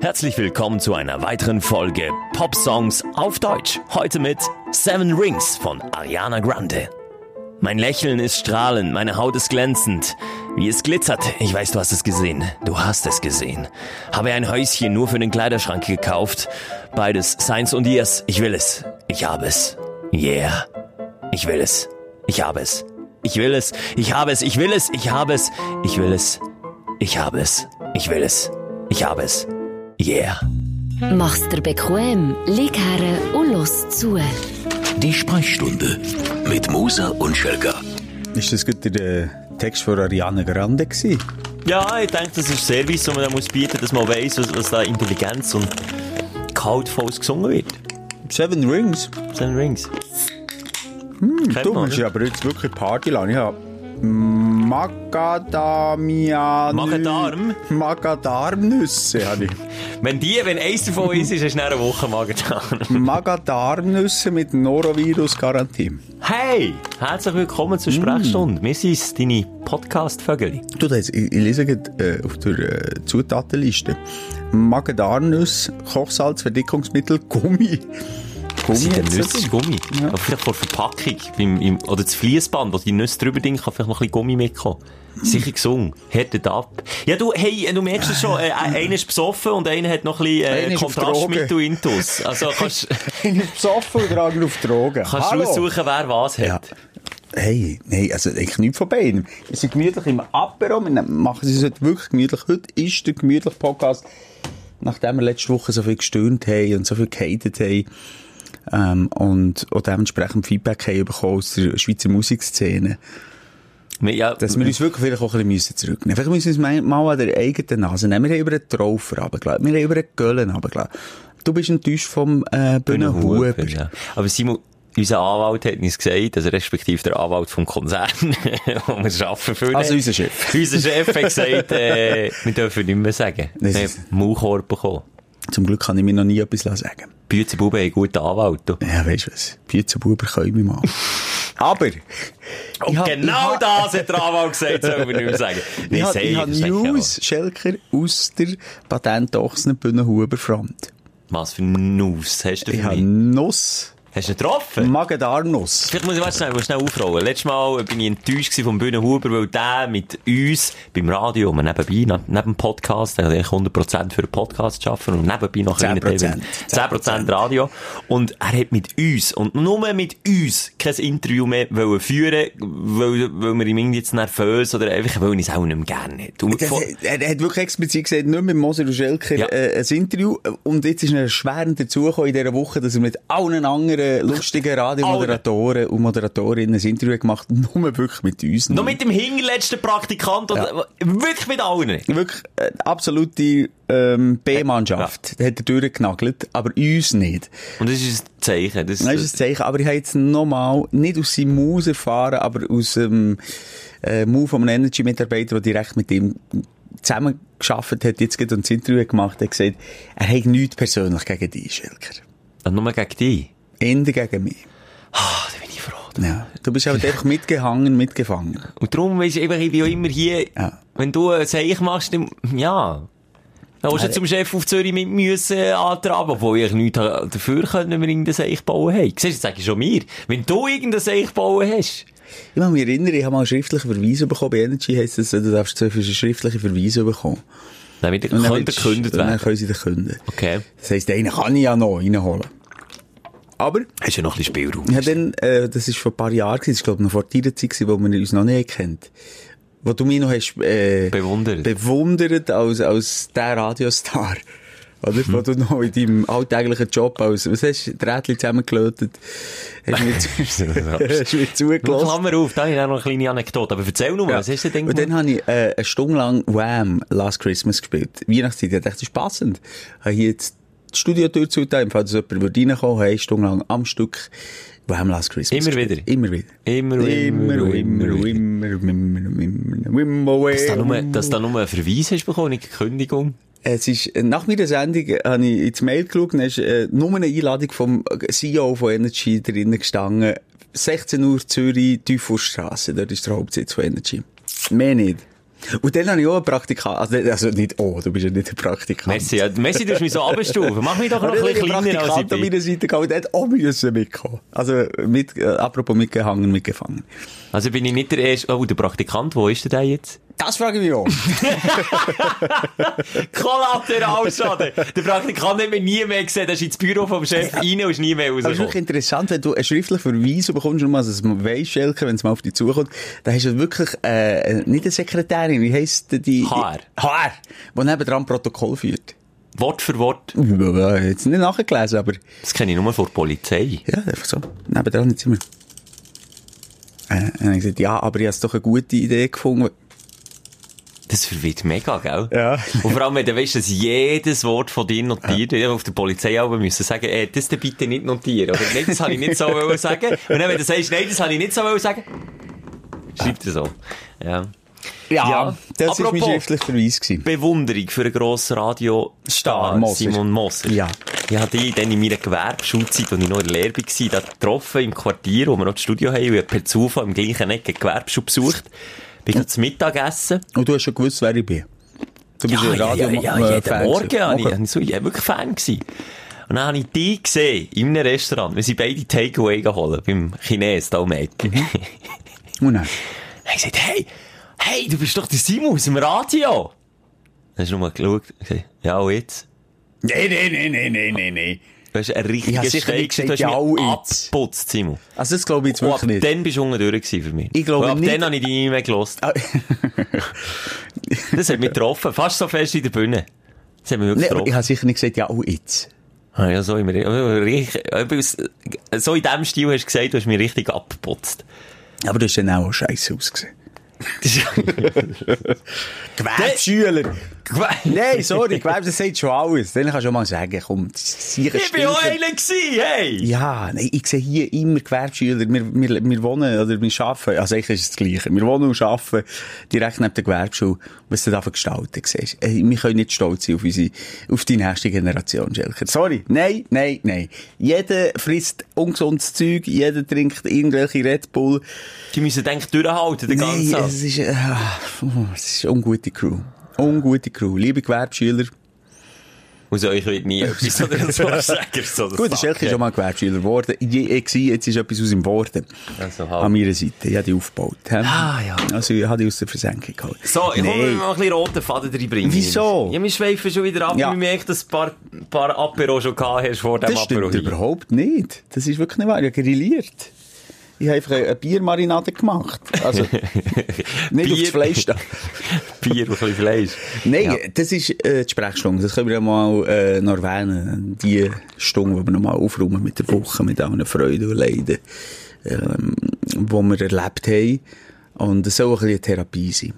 Herzlich willkommen zu einer weiteren Folge Pop Songs auf Deutsch. Heute mit Seven Rings von Ariana Grande. Mein Lächeln ist strahlend, meine Haut ist glänzend. Wie es glitzert. Ich weiß, du hast es gesehen. Du hast es gesehen. Habe ein Häuschen nur für den Kleiderschrank gekauft. Beides Science und Yes. Ich will es. Ich habe es. Yeah. Ich will es. Ich habe es. Ich will es. Ich habe es. Ich will es. Ich habe es. Ich will es. Ich habe es. Ich will es. Ich habe es. Yeah. Mach's dir bequem, lieg her und los zu. Die Sprechstunde mit Musa und Schelga. Ist das gut der Text von Ariana Grande gewesen? Ja, ich denke, das ist Service, den man da muss bieten dass man weiss, was, was da Intelligenz und kaltvolles gesungen wird. Seven Rings? Seven Rings. Hm, du musst oder? aber jetzt wirklich Party lassen. Ich habe Macadamia... Magen-Darm? Habe ich. Wenn die, wenn eins davon ist, ist es nach einer Woche Magen-Darm. Mit Norovirus-Garantie. Hey, herzlich willkommen zur Sprechstunde. Wir sind deine Podcast-Vögel. Du, da jetzt, ich, ich lese gerade äh, auf der äh, Zutatenliste. Magadamnüsse, Kochsalz, Verdickungsmittel, Gummi. Was sind denn Nüsse? Gummi? Aber vielleicht vor der Verpackung. Beim, im, oder das Fließband, wo die Nüsse drüber ding, kann vielleicht noch ein bisschen Gummi mitkommen. Sicher gesungen. Härtet ab. Ja, du, hey, du merkst es schon, äh, einer ist besoffen und einer hat noch ein bisschen Einer äh, ist Kontrastmittel intus. Also kannst, Ich bin besoffen und trage auf Drogen. kannst du aussuchen, wer was hat. Ja. Hey, nein, also eigentlich nichts von beiden. Wir sind gemütlich im Apero, wir machen es heute wirklich gemütlich. Heute ist der gemütliche Podcast, nachdem wir letzte Woche so viel gestöhnt haben und so viel gehatet haben ähm, und auch dementsprechend Feedback haben bekommen aus der Schweizer Musikszene, Ja, dass wir uns wirklich vielleicht auch ein bisschen zurücknehmen müssen. Vielleicht müssen wir uns mal an der eigenen Nase nehmen. Wir haben über den Traufer runtergelassen, wir haben über den Göllen runtergelassen. Du bist enttäuscht vom äh, Bühnenhuber. Huber, ja. Aber Simon, unser Anwalt hat uns gesagt, also respektive der Anwalt vom Konzern, wo wir arbeiten für Also unser Chef. Unser Chef hat gesagt, äh, wir dürfen nicht mehr sagen. Wir haben Maulkorb bekommen. Zum Glück kann ich mir noch nie etwas sagen. Büzenbuben haben Anwalt. du. Ja, weißt du was? Büzenbuber können wir mal. Aber, Und Ich hab- genau ich hab- das hat der Anwalt gesagt, sollen wir nicht mehr sagen. ich habe ich News, Schelker, aus der Patentochsner Bühnenhuber Front. auch. Was für ein Nuss hast du Ich für habe mich? Nuss, Hast du ihn getroffen? Magen-Darm-Nuss. Vielleicht muss ich warte, schnell, muss schnell aufrollen. Letztes Mal bin ich enttäuscht gewesen vom Bühnenhuber, weil der mit uns beim Radio, wir nebenbei, ne- neben dem Podcast, der hat eigentlich 100% für den Podcast arbeiten und nebenbei noch 10%. 10%, 10 Radio. Und er hat mit uns, und nur mit uns, kein Interview mehr wollen führen, weil, weil wir ihm irgendwie jetzt nervös oder einfach, weil er es auch nicht mehr gerne. Und von- er, er hat wirklich explizit gesagt, nicht mit Moser und Schelker Ja. äh, ein Interview. Und jetzt ist er erschwerend dazugekommen in dieser Woche, dass er mit allen anderen lustigen Radiomoderatoren und Moderatorinnen ein Interview gemacht nur wirklich mit uns. noch mit dem hinterletzten Praktikant, und, wirklich mit allen. Wirklich äh, absolute ähm, B-Mannschaft. Ja. Hat er durchgenagelt, aber uns nicht. Und das ist ein Zeichen. Das, Das ist ein Zeichen. Aber ich habe jetzt nochmal, nicht aus seinem Maus erfahren, aber aus dem äh, Move von einem Energy-Mitarbeiter, der direkt mit ihm zusammen geschafft hat, jetzt gerade ein Interview gemacht, hat gesagt, er hat nichts persönlich gegen dich, Schelker. Und nur gegen dich. Ende gegen mich. Ah, da bin ich froh. Ja. Du bist halt einfach mitgehangen, mitgefangen. Und darum du, eben, ich bin ja immer hier, Ja. wenn du ein Seich machst, dann, ja. Dann musst du zum Chef auf Zürich mit müssen antraben, obwohl ich nichts dafür könnte, wenn wir irgendein Seich bauen haben. Siehst du, das sage ich schon mir. Wenn du irgendein Seich bauen hast, Ich kann mich erinnern, ich habe mal einen schriftlichen Verweis bekommen. Bei Energy heisst das, du darfst viele schriftliche Verweise bekommen. dann dann gekündigt Dann können sie dich künden. Okay. Das heisst, einen kann ich ja noch reinholen. Aber, Hast du ja noch ein bisschen Spielraum? ja, dann, äh, das ist vor ein paar Jahren, das ist, glaube ich, noch vor deiner Zeit, wo wir uns noch nicht kennt. Wo du mich noch hast, äh, Bewundert. bewundert als, als der Radiostar. Oder? Mhm. Wo du noch in deinem alltäglichen Job als, was hast du, Drähtchen zusammengelötet, hast mir, hast mir zugelassen. Klammer auf, da habe ich noch eine kleine Anekdote. Aber erzähl nur, was hast du denn Und dann habe ich äh, eine Stunde lang Wham! Last Christmas gespielt. Weihnachtszeit. Ich dachte, das ist passend. Habe hier jetzt die Studiotür zugetan, falls jemand würde reinkommen, eine Stunde lang am Stück Wham! Last Christmas Immer wieder? Immer wieder. Immer, Immer, immer, immer, immer, immer, immer. immer, Dass du da nur, dass da nur einen Verweis hast bekommen, nicht eine Kündigung. Es ist, äh, nach meiner Sendung habe ich ins Mail geschaut und da ist äh, nur eine Einladung vom CEO von Energy drinnen gestanden. 16 Uhr Zürich, Teufelsstrasse, dort ist der Hauptsitz von Energy. Mehr nicht. Und dann habe ich auch einen Praktikant, also, also nicht, oh, du bist ja nicht ein Praktikant. Messi, ja, Messi, du mich so abstufen. Mach mich doch noch ein bisschen kleiner als ich Praktikant an bin. meiner Seite gehabt, und der hat auch müssen mitkommen. Also, mit, äh, apropos mitgehangen, mitgefangen. Also bin ich nicht der erste, oh, der Praktikant, wo ist der denn jetzt? Das frage ich mich auch. Kollateralschaden! der Praktikant hat mich nie mehr gesehen, der ist ins Büro vom Chef rein und ist nie mehr Aber es ist wirklich interessant, wenn du einen schriftlichen Verweis bekommst, nur mal, dass man weiss, Schelke, wenn es mal auf dich zukommt, dann hast du wirklich, äh, nicht eine Sekretärin, wie heisst die? HR. HR. Die nebendran Protokoll führt. Wort für Wort. Ja, jetzt nicht nachgelesen, aber, Das kenne ich nur von der Polizei. ja, einfach so. Nebendran jetzt immer. Äh, dann habe ich gesagt, ja, aber ich habe doch eine gute Idee gefunden. Das verwirrt mega, gell? Ja. Und vor allem, wenn du weißt, dass jedes Wort von dir notiert wird, auf der Polizei aber müssen sagen, äh, das bitte nicht notieren. Oder nein, das habe ich nicht so wollen sagen. Und dann, wenn du sagst, nein, das habe ich nicht so wollen sagen, schreibt er so. Ja. Ja, das war mein schriftlicher Verweis. Gewesen. Bewunderung für einen grossen Radiostar, Star, Moser. Simon Moser. Ja. Ich habe ihn dann in meiner Gewerbeschulzeit, als ich noch in der Lehre war, da getroffen im Quartier, wo wir noch das Studio haben, und ich per Zufall im gleichen Ecke Gewerbeschule besucht. Bin da zum Mittagessen. Und du hast schon gewusst, wer ich bin. Du bist ein Radio ja, ja, äh, jeden Fan Morgen habe ich, Okay. ich so, ich war wirklich Fan. Gewesen. Und dann habe ich die gesehen, in einem Restaurant. Wir sind beide Takeaway geholt, beim Chines, da um Ecke. Mhm. Dann Und dann? ich gesagt, hey, hey, du bist doch der Simon aus dem Radio. Dann hast du nochmal geschaut gesagt, ja, und jetzt? Nee, nee, nee, nee, nee, nee, nee. Du Ich richtigen habe sicher nicht Steak, gesagt, du hast ja, mich abgeputzt, Simon. Also das glaube ich jetzt wirklich nicht. dann bist du unten durch für mich. Ich glaube ab nicht- dann habe ich dich nie mehr gelost. Das hat mich getroffen, fast so fest in der Bühne. Das hat mich wirklich nee, aber ich getroffen. habe sicher nicht gesagt, ja, und jetzt. Ah, ja, so immer. So in dem Stil hast du gesagt, du hast mich richtig abgeputzt. Aber du hast dann auch scheiße ausgesehen. Gewerbeschüler! Nein, sorry, Gewerbe, das sagt schon alles. Dann kannst du auch mal sagen, komm, sicher ich bin auch einer gewesen, hey! Ja, nein, ich sehe hier immer Gewerbeschüler. Wir, wir, wir wohnen, oder wir arbeiten, also eigentlich ist es das Gleiche. Wir wohnen und arbeiten direkt neben der Gewerbeschule. Was du da für Gestalten siehst. Wir können nicht stolz sein auf unsere, auf die nächste Generation, Schelker. Sorry. Nein, nein, nein. Jeder frisst ungesundes Zeug, jeder trinkt irgendwelche Red Bull. Die müssen denk durchhalten, den ganzen Satz. es ist, äh, es ist eine ungute Crew. Ungute Crew. Liebe Gewerbeschüler. Aus euch wird nie etwas oder so sagen. So Gut, der Schelke ist schon mal Gewerbeschüler geworden. Ich war, jetzt ist etwas aus ihm geworden. Also, halt. An meiner Seite. Ich habe die aufgebaut. Ah, ja. Also, ich habe die aus der Versenkung geholt. So, ich Nee. will mal ein bisschen roten Faden reinbringen. Wieso? Ja, wir schweifen schon wieder ab. Ja. Ja. Ich merke, dass du ein paar, paar Apero schon gehabt hast vor dem Das Apero. stimmt überhaupt nicht. Das ist wirklich nicht wahr. Ich habe grilliert. Ich habe einfach eine Biermarinade gemacht. Also, nicht das Fleisch da. Bier und ein Fleisch. Nein, Ja. das ist äh, die Sprechstunde. Das können wir ja mal äh, noch erwähnen. Die Stunde, die wir noch mal aufräumen mit der Woche, mit allen Freuden und Leiden, ähm, die wir erlebt haben. Und es soll ein bisschen Therapie sein.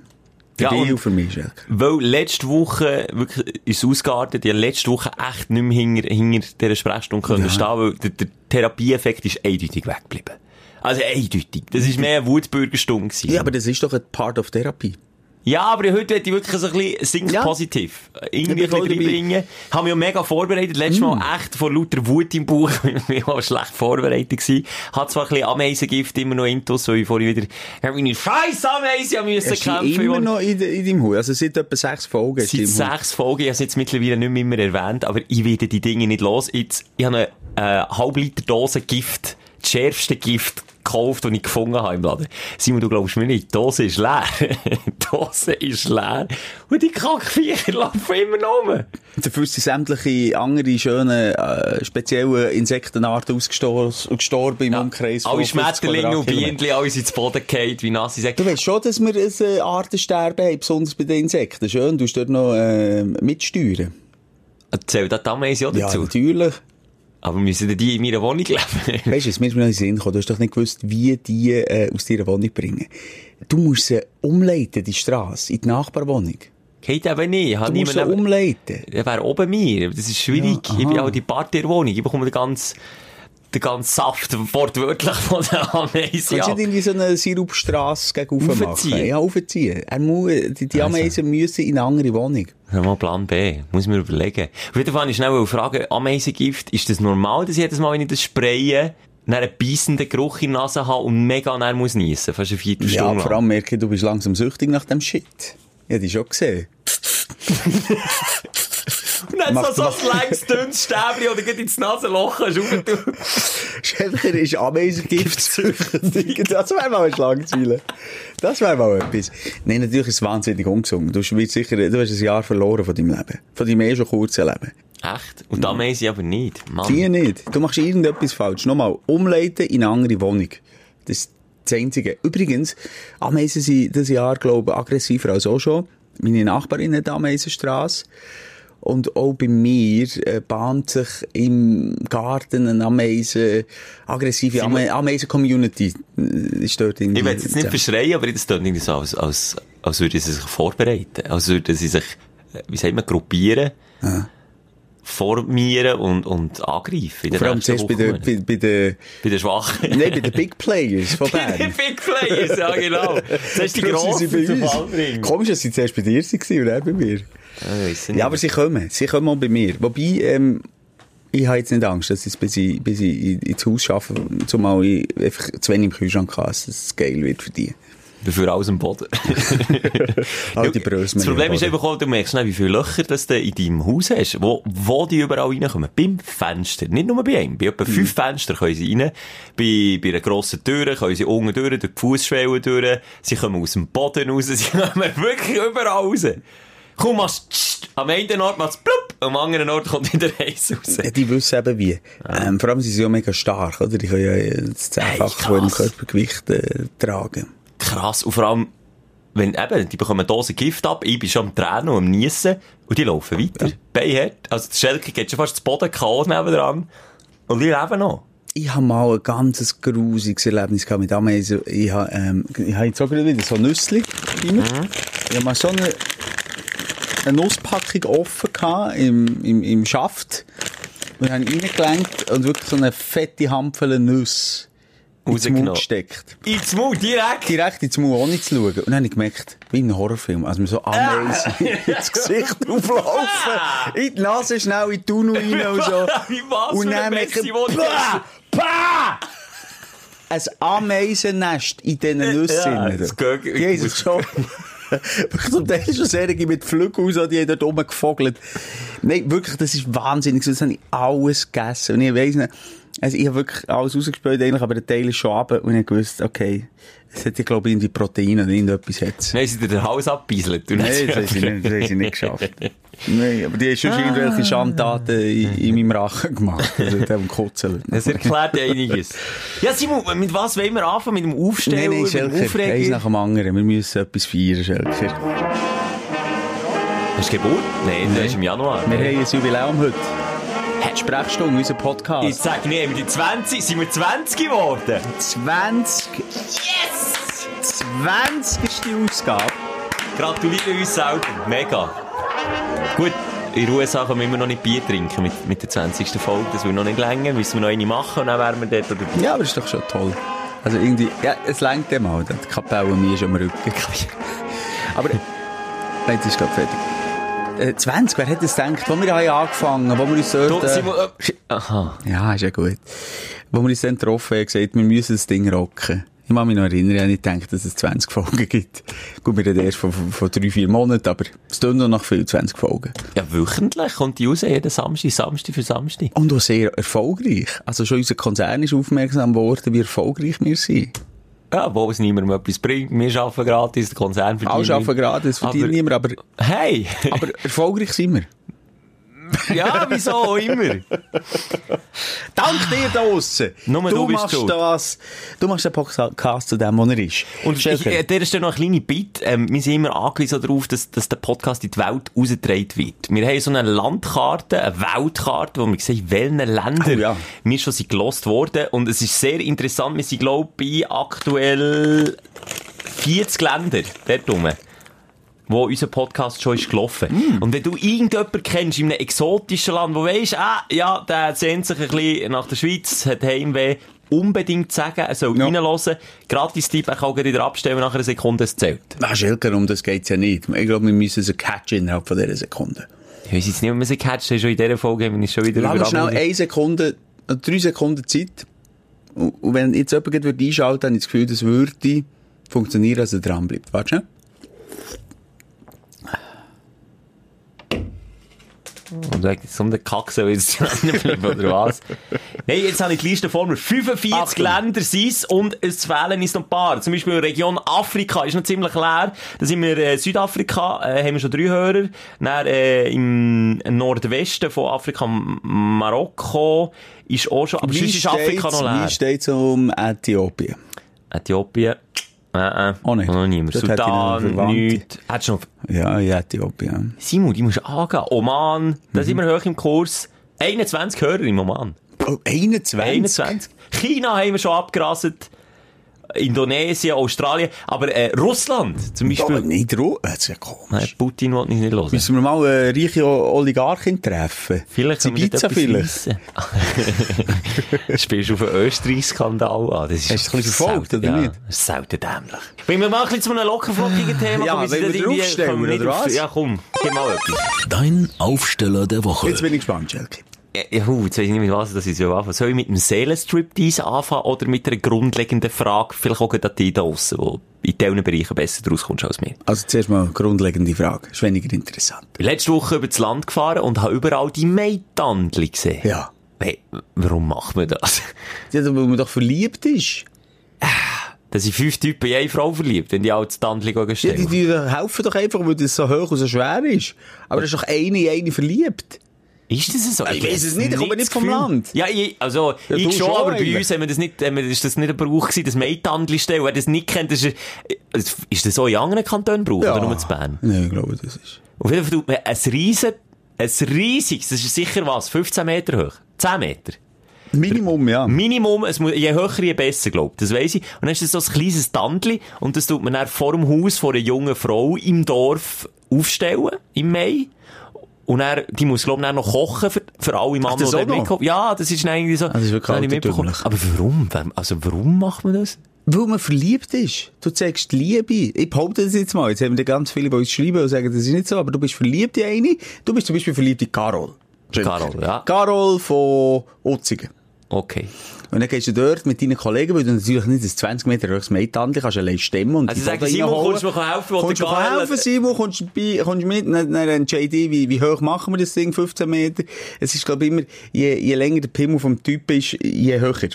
Für Ja, dich und- für mich, Schelke. Weil letzte Woche wirklich ist es ausgeartet, ich letzte Woche echt nicht mehr hinter, hinter dieser Sprechstunde Ja. stehen, weil der, der Therapieeffekt ist eindeutig weggeblieben. Also eindeutig. Das ist mehr eine Wutbürgerstunde gewesen. Ja, aber das ist doch ein Part of Therapie. Ja, aber heute hätte ich wirklich so ein bisschen think Ja. positiv. Irgendwie Ich. Mm. reinbringen. Haben mich ja mega vorbereitet. Letztes Mal echt vor lauter Wut im Bauch. Ich war schlecht vorbereitet gewesen. Hat zwar ein bisschen Ameisengift immer noch intus, so ich vorhin wieder, ich habe meine scheiß Ameisen müssen die kämpfen. immer und- noch in, de- in deinem Haus? Also seit etwa sechs Folgen Seit sechs Folgen, ich habe es jetzt mittlerweile nicht mehr immer erwähnt, aber ich werde die Dinge nicht los. Jetzt, ich habe eine äh, halb Liter Dose Gift, das schärfste Gift gekauft, das ich gefunden habe im Laden. Simon, du glaubst mir nicht, die Dose ist leer. die Dose ist leer. Und die Kackviecher laufen immer noch rum. Dafür sind sämtliche andere schöne, äh, spezielle Insektenarten ausgestorben gestorben im Umkreis Alle 50 Schmetterlinge und. Bienen, alles ins Boden gefallen, wie nasse Säcke. Du weißt schon, dass wir ein äh, Artensterben haben, besonders bei den Insekten. Schön, du hast dort noch äh, mitsteuern. Zählt das die Ameisen auch Ja, dazu? natürlich. Aber müssen die in meiner Wohnung leben? Weißt du, es mir ist mir noch in den Sinn gekommen, du hast doch nicht gewusst, wie die äh, aus deiner Wohnung bringen. Du musst sie umleiten, die Straße, in die Nachbarwohnung. Geht eben nicht. Du musst sie umleiten. Der wäre oben mir. Das ist schwierig. Ja, ich bin auch die Parterwohnung. Ich bekomme den ganzen, den ganzen Saft wortwörtlich von der Ameise Kannst du nicht irgendwie so eine Sirupstrasse gegen rauf machen? Raufziehen? Ja, aufziehen. Er muss, die, die Also. Ameisen müssen in eine andere Wohnung. Hör mal Plan B. Muss ich mir überlegen. Auf jeden Fall ich schnell fragen, Ameisengift, ist das normal, dass jedes Mal, wenn ich das spraye, dann einen beissenden Geruch in der Nase habe und mega näher muss niessen? Fast eine Ja, Viertelstunde vor lang. allem merke ich, du bist langsam süchtig nach dem Shit. Ja, die schon gesehen. Und dann so, so ein langes, dünnes Stäbchen oder geht ins Nasenloch kannst du rauf- Schelker ist Ameisengift züchten. Das wäre mal eine Schlagzeile. Das wäre mal etwas. Nein, natürlich ist es wahnsinnig ungesund. Du wirst sicher, du hast ein Jahr verloren von deinem Leben. Von deinem eh schon kurzen Leben. Echt? Und da meinen sie aber nicht. Mann. Die nicht. Du machst irgendetwas falsch. Nochmal, umleiten in eine andere Wohnung. Das ist das Einzige. Übrigens, Ameisen sind dieses Jahr, glaube ich, aggressiver als auch schon. Meine Nachbarin hat Ameisenstraße. Und auch bei mir äh, bahnt sich im Garten eine Ameisen, aggressive Ame Ameisen-Community. äh, Ist dort irgendwie. Ich will es jetzt nicht verschreien, aber das klingt irgendwie so, als, als, als würden sie sich vorbereiten. Als würden sie sich, äh, wie sagt man, gruppieren, formieren und, und angreifen. Vor allem zuerst bei den, bei, bei den, bei den Schwachen. nein, bei den Big Players von Bei den Bern. Big Players, ja genau. Das ist die Grossen zum. Ballring. Komisch, dass sie zuerst bei dir waren und dann bei mir. Nicht. Ja, aber sie kommen. Sie kommen auch bei mir. Wobei, ähm, ich habe jetzt nicht Angst, dass ich, bis ich, bis ich in- ins Haus schaffe, zumal ich einfach zu wenig im Kühlschrank habe, dass es geil wird für die. Dafür alles am Boden. All die Brösel. Das Problem ist einfach du merkst nicht, wie viele Löcher das du in deinem Haus hast, wo, wo die überall reinkommen. Beim Fenster. Nicht nur bei einem. Bei etwa Mhm. fünf Fenstern können sie rein. Bei, bei einer grossen Tür können sie unten durch, durch die Fußschwelle durch. Sie kommen aus dem Boden raus. Sie kommen wirklich überall raus. Komm, machst am einen Ort machst plupp, am anderen Ort kommt wieder eins raus. Ja, die wissen eben wie. Ähm, vor allem sind sie ja mega stark, oder? Die können ja das Zehnfache von ihrem. Körpergewicht äh, tragen. Krass. Und vor allem, wenn eben, die bekommen eine Dose Gift ab, ich bin schon am Tränen und am Niesen und die laufen weiter. Beinhart. Also, der Schelke geht schon fast zu Boden, K.O. nebendran. Und die leben noch. Ich habe mal ein ganz grusiges Erlebnis gehabt mit Ameisen. Ich habe, ähm, ich habe jetzt auch wieder so Nüssli rein. Ich habe mal so eine, eine Nusspackung offen gehabt im, im, im Schaft. Und habe reingelenkt und wirklich so eine fette Hampfele Nüsse ins. Mund gesteckt. Ins Mund, direkt. Direkt ins Mund, ohne zu schauen. Und dann habe ich gemerkt, wie ein Horrorfilm, als mir so Ameisen ins Gesicht auflaufen. In die Nase schnell, in die Tunnel rein und so. Und dann merke ich, die bah! Ein Ameisennest in diesen Nüssen. Ja, das geht- muss- schon. Zum Teil schon Serien mit Flügeln aus, die haben dort rumgefogelt. Nein, wirklich, das ist wahnsinnig. Das habe ich alles gegessen. Und ich weiss nicht, also ich habe wirklich alles rausgespielt eigentlich, aber der Teil ist schon runter. Und ich gewusst, okay, es ich glaube, irgendwie Proteine oder irgendetwas hat's. Nein, sie dir den Hals abbeiselt. Nein, das haben sie nicht, das haben sie nicht geschafft. Nein, aber die haben schon irgendwelche Schandtaten in, in meinem Rachen gemacht. Also dem Kutzen. Das erklärt einiges. Ja, Simon, mit was wollen wir anfangen? Mit dem Aufstellen, Nein, nein, mit Schelker, eins nach dem anderen. Wir müssen etwas feiern, Schelker. Hast du Geburt? Nein, das ist im Januar. Wir haben ein Jubiläum heute. Sprechstunde, unser Ich Podcast. sag nicht, wir die 20, sind wir 20 geworden? 20. Yes! 20 ist die Ausgabe. Gratuliere uns selber. Mega. Gut, in den USA können wir immer noch nicht Bier trinken mit, mit der 20. Folge. Das will noch nicht länger. Müssen wir noch eine machen und dann wären wir dort. Oder Ja, aber ist doch schon toll. Also irgendwie, ja, es längt dem mal. Die Kapelle mir ist am Rücken. aber, nein, jetzt ist gerade fertig. Äh, 20, wer hätte es gedacht? Wo wir haben angefangen, wo wir uns dort... Äh, Simon, äh, aha. Ja, ist ja gut. Wo wir uns dann getroffen haben, gesagt, wir müssen das Ding rocken. Ich kann mich noch erinnern, ich habe nicht gedacht, dass es 20 Folgen gibt. Gut, wir reden erst von, von, von drei, vier Monaten, aber es tun noch nach viel 20 Folgen. Ja, wöchentlich kommt die raus, jeden Samstag, Samstag für Samstag. Und auch sehr erfolgreich. Also schon unser Konzern ist aufmerksam geworden, wie erfolgreich wir sind. Ja, wo es niemandem etwas bringt. Wir arbeiten gratis, der Konzern verdient. Alle arbeiten das verdient niemand, aber, Hey! aber erfolgreich sind wir. Ja, wieso auch immer? Dank dir da draussen. Nur du bist machst schuld. das, du machst den Podcast zu dem, wo er ist. Und ich, an dieser Stelle noch eine kleine Bitte. Ähm, wir sind immer angewiesen darauf, dass, dass der Podcast in die Welt rausgetragen wird. Wir haben so eine Landkarte, eine Weltkarte, wo wir sehen, in welchen Ländern Oh ja. wir schon sind gelost worden. Und es ist sehr interessant. Wir sind, glaube ich, bei aktuell 40 Länder dort rum wo unser Podcast schon ist gelaufen. Mm. Und wenn du irgendjemanden kennst in einem exotischen Land, wo weisst, ah, ja, der sehnt sich ein bisschen nach der Schweiz, hat Heimweh, unbedingt sagen, er soll Ja. reinhören. Gratis-Tipp, er kann wieder abstellen, nach einer Sekunde, es zählt. Na, Schelker, um das geht's ja nicht. Ich glaube, wir müssen sie catchen innerhalb von dieser Sekunde. Ich weiss jetzt nicht, ob wir sie catchen, schon in dieser Folge haben wir schon wieder Lass schnell eine Sekunde, äh, drei Sekunden Zeit. Und, wenn jetzt jemand gleich würde einschalten, habe ich das Gefühl, das würde funktionieren, als er dran bleibt. Warte Und sagt, so um den Kack soll jetzt bleiben, oder was? Nein, jetzt habe ich die Liste vor mir. 45 Achtung. Länder sind es und es fehlen uns noch ein paar. Zum Beispiel Region Afrika ist noch ziemlich leer. Da sind wir äh, Südafrika, äh, haben wir schon drei Hörer. Dann äh, im Nordwesten von Afrika, Marokko, ist auch schon, aber sonst ist Afrika noch leer. Wie steht es um Äthiopien? Äthiopien, äh, Auch nicht. noch niemand. Dort hätte ich noch Sudan, nichts. Hättest du noch Ja, in Äthiopien. Simon, die musst du angehen. Oman, da sind wir hoch im Kurs. 21 Hörer im Oman. Oh, 21? 21. China haben wir schon abgerasselt. Indonesien, Australien. Aber äh, Russland zum Aber Beispiel. nicht Ruhe. Das ist ja Nein, komisch. Putin wollte ich nicht hören. Müssen wir mal eine reiche O- Oligarchin treffen? Vielleicht können wir dort Ibiza etwas vielleicht? Spielst du auf einen Österreich-Skandal an? Das ist Hast du ein bisschen verfolgt, oder ja, nicht? Das ist selten dämlich. Wenn wir mal ein bisschen zu einem lockerflockigen Thema Ja, kommen, sind wir draufstellen, kommen wir nicht oder auf- was? Ja, komm, gib mal etwas. Dein Aufsteller der Woche. Jetzt bin ich gespannt, Schelke. Ja, Ja, hu, jetzt weiß ich nicht, mit was das ist so anfangen. Soll ich mit einem Seelenstriptease anfangen oder mit einer grundlegenden Frage, vielleicht auch an die da draussen, wo in diesen Bereichen besser rauskommst als mir? Also zuerst mal eine grundlegende Frage. Ist weniger interessant. Ich bin letzte Woche über das Land gefahren und habe überall die Maidtandli gesehen. Ja. Hey, warum macht man das? Ja, weil man doch verliebt ist. Da sind fünf Typen in eine Frau verliebt, wenn die alle das Tandli gehen Ja, die, die helfen doch einfach, weil das so hoch und so schwer ist. Aber da ist doch eine in eine verliebt. Ist das so? Ich weiss es nicht, ich komme nicht vom Gefühl. Land. Ja, ich, also, Ja, ich schon, schon aber bei uns haben wir das nicht, haben wir, ist das nicht ein Brauch gewesen, das Maidtandli stellen. Wer das nicht kennt, ist, äh, ist das so in anderen Kantonen Brauch, oder nur zu Bern? Nein, ich glaube, das ist... Auf jeden Fall tut man ein riesen, ein riesiges, das ist sicher was, 15 Meter hoch, 10 Meter. Minimum, ja. Minimum, es muss, je höher, je besser, glaub Das weiss ich. Und dann ist das so ein kleines Tandli und das tut man dann vor dem Haus von einer jungen Frau im Dorf aufstellen, im Mai. Und er, die muss, glaub ich, noch kochen für, für alle Mann, die auch mitkommen. Ja, das ist irgendwie so. das ist wirklich altertümlich. Aber warum? Also, warum macht man das? Weil man verliebt ist. Du zeigst Liebe. Ich behaupte das jetzt mal. Jetzt haben wir ganz viele bei uns schreiben und sagen, das ist nicht so, aber du bist verliebt in eine. Du bist zum Beispiel verliebt in Carol. Carol, ja. Carol von Utzigen. Okay. Und dann gehst du dort mit deinen Kollegen, weil du natürlich nicht das 20 Meter hohes Mädtandli kannst allein stemmen und Also sagen, Simon, reinholen. kommst du mir helfen, Kommst du mir helfen, Simon? Kommst du bei, kommst mit? Dann, dann entscheide ich, wie, wie hoch machen wir das Ding? 15 Meter? Es ist, glaube ich, immer, je, je länger der Pimmel vom Typ ist, je höher.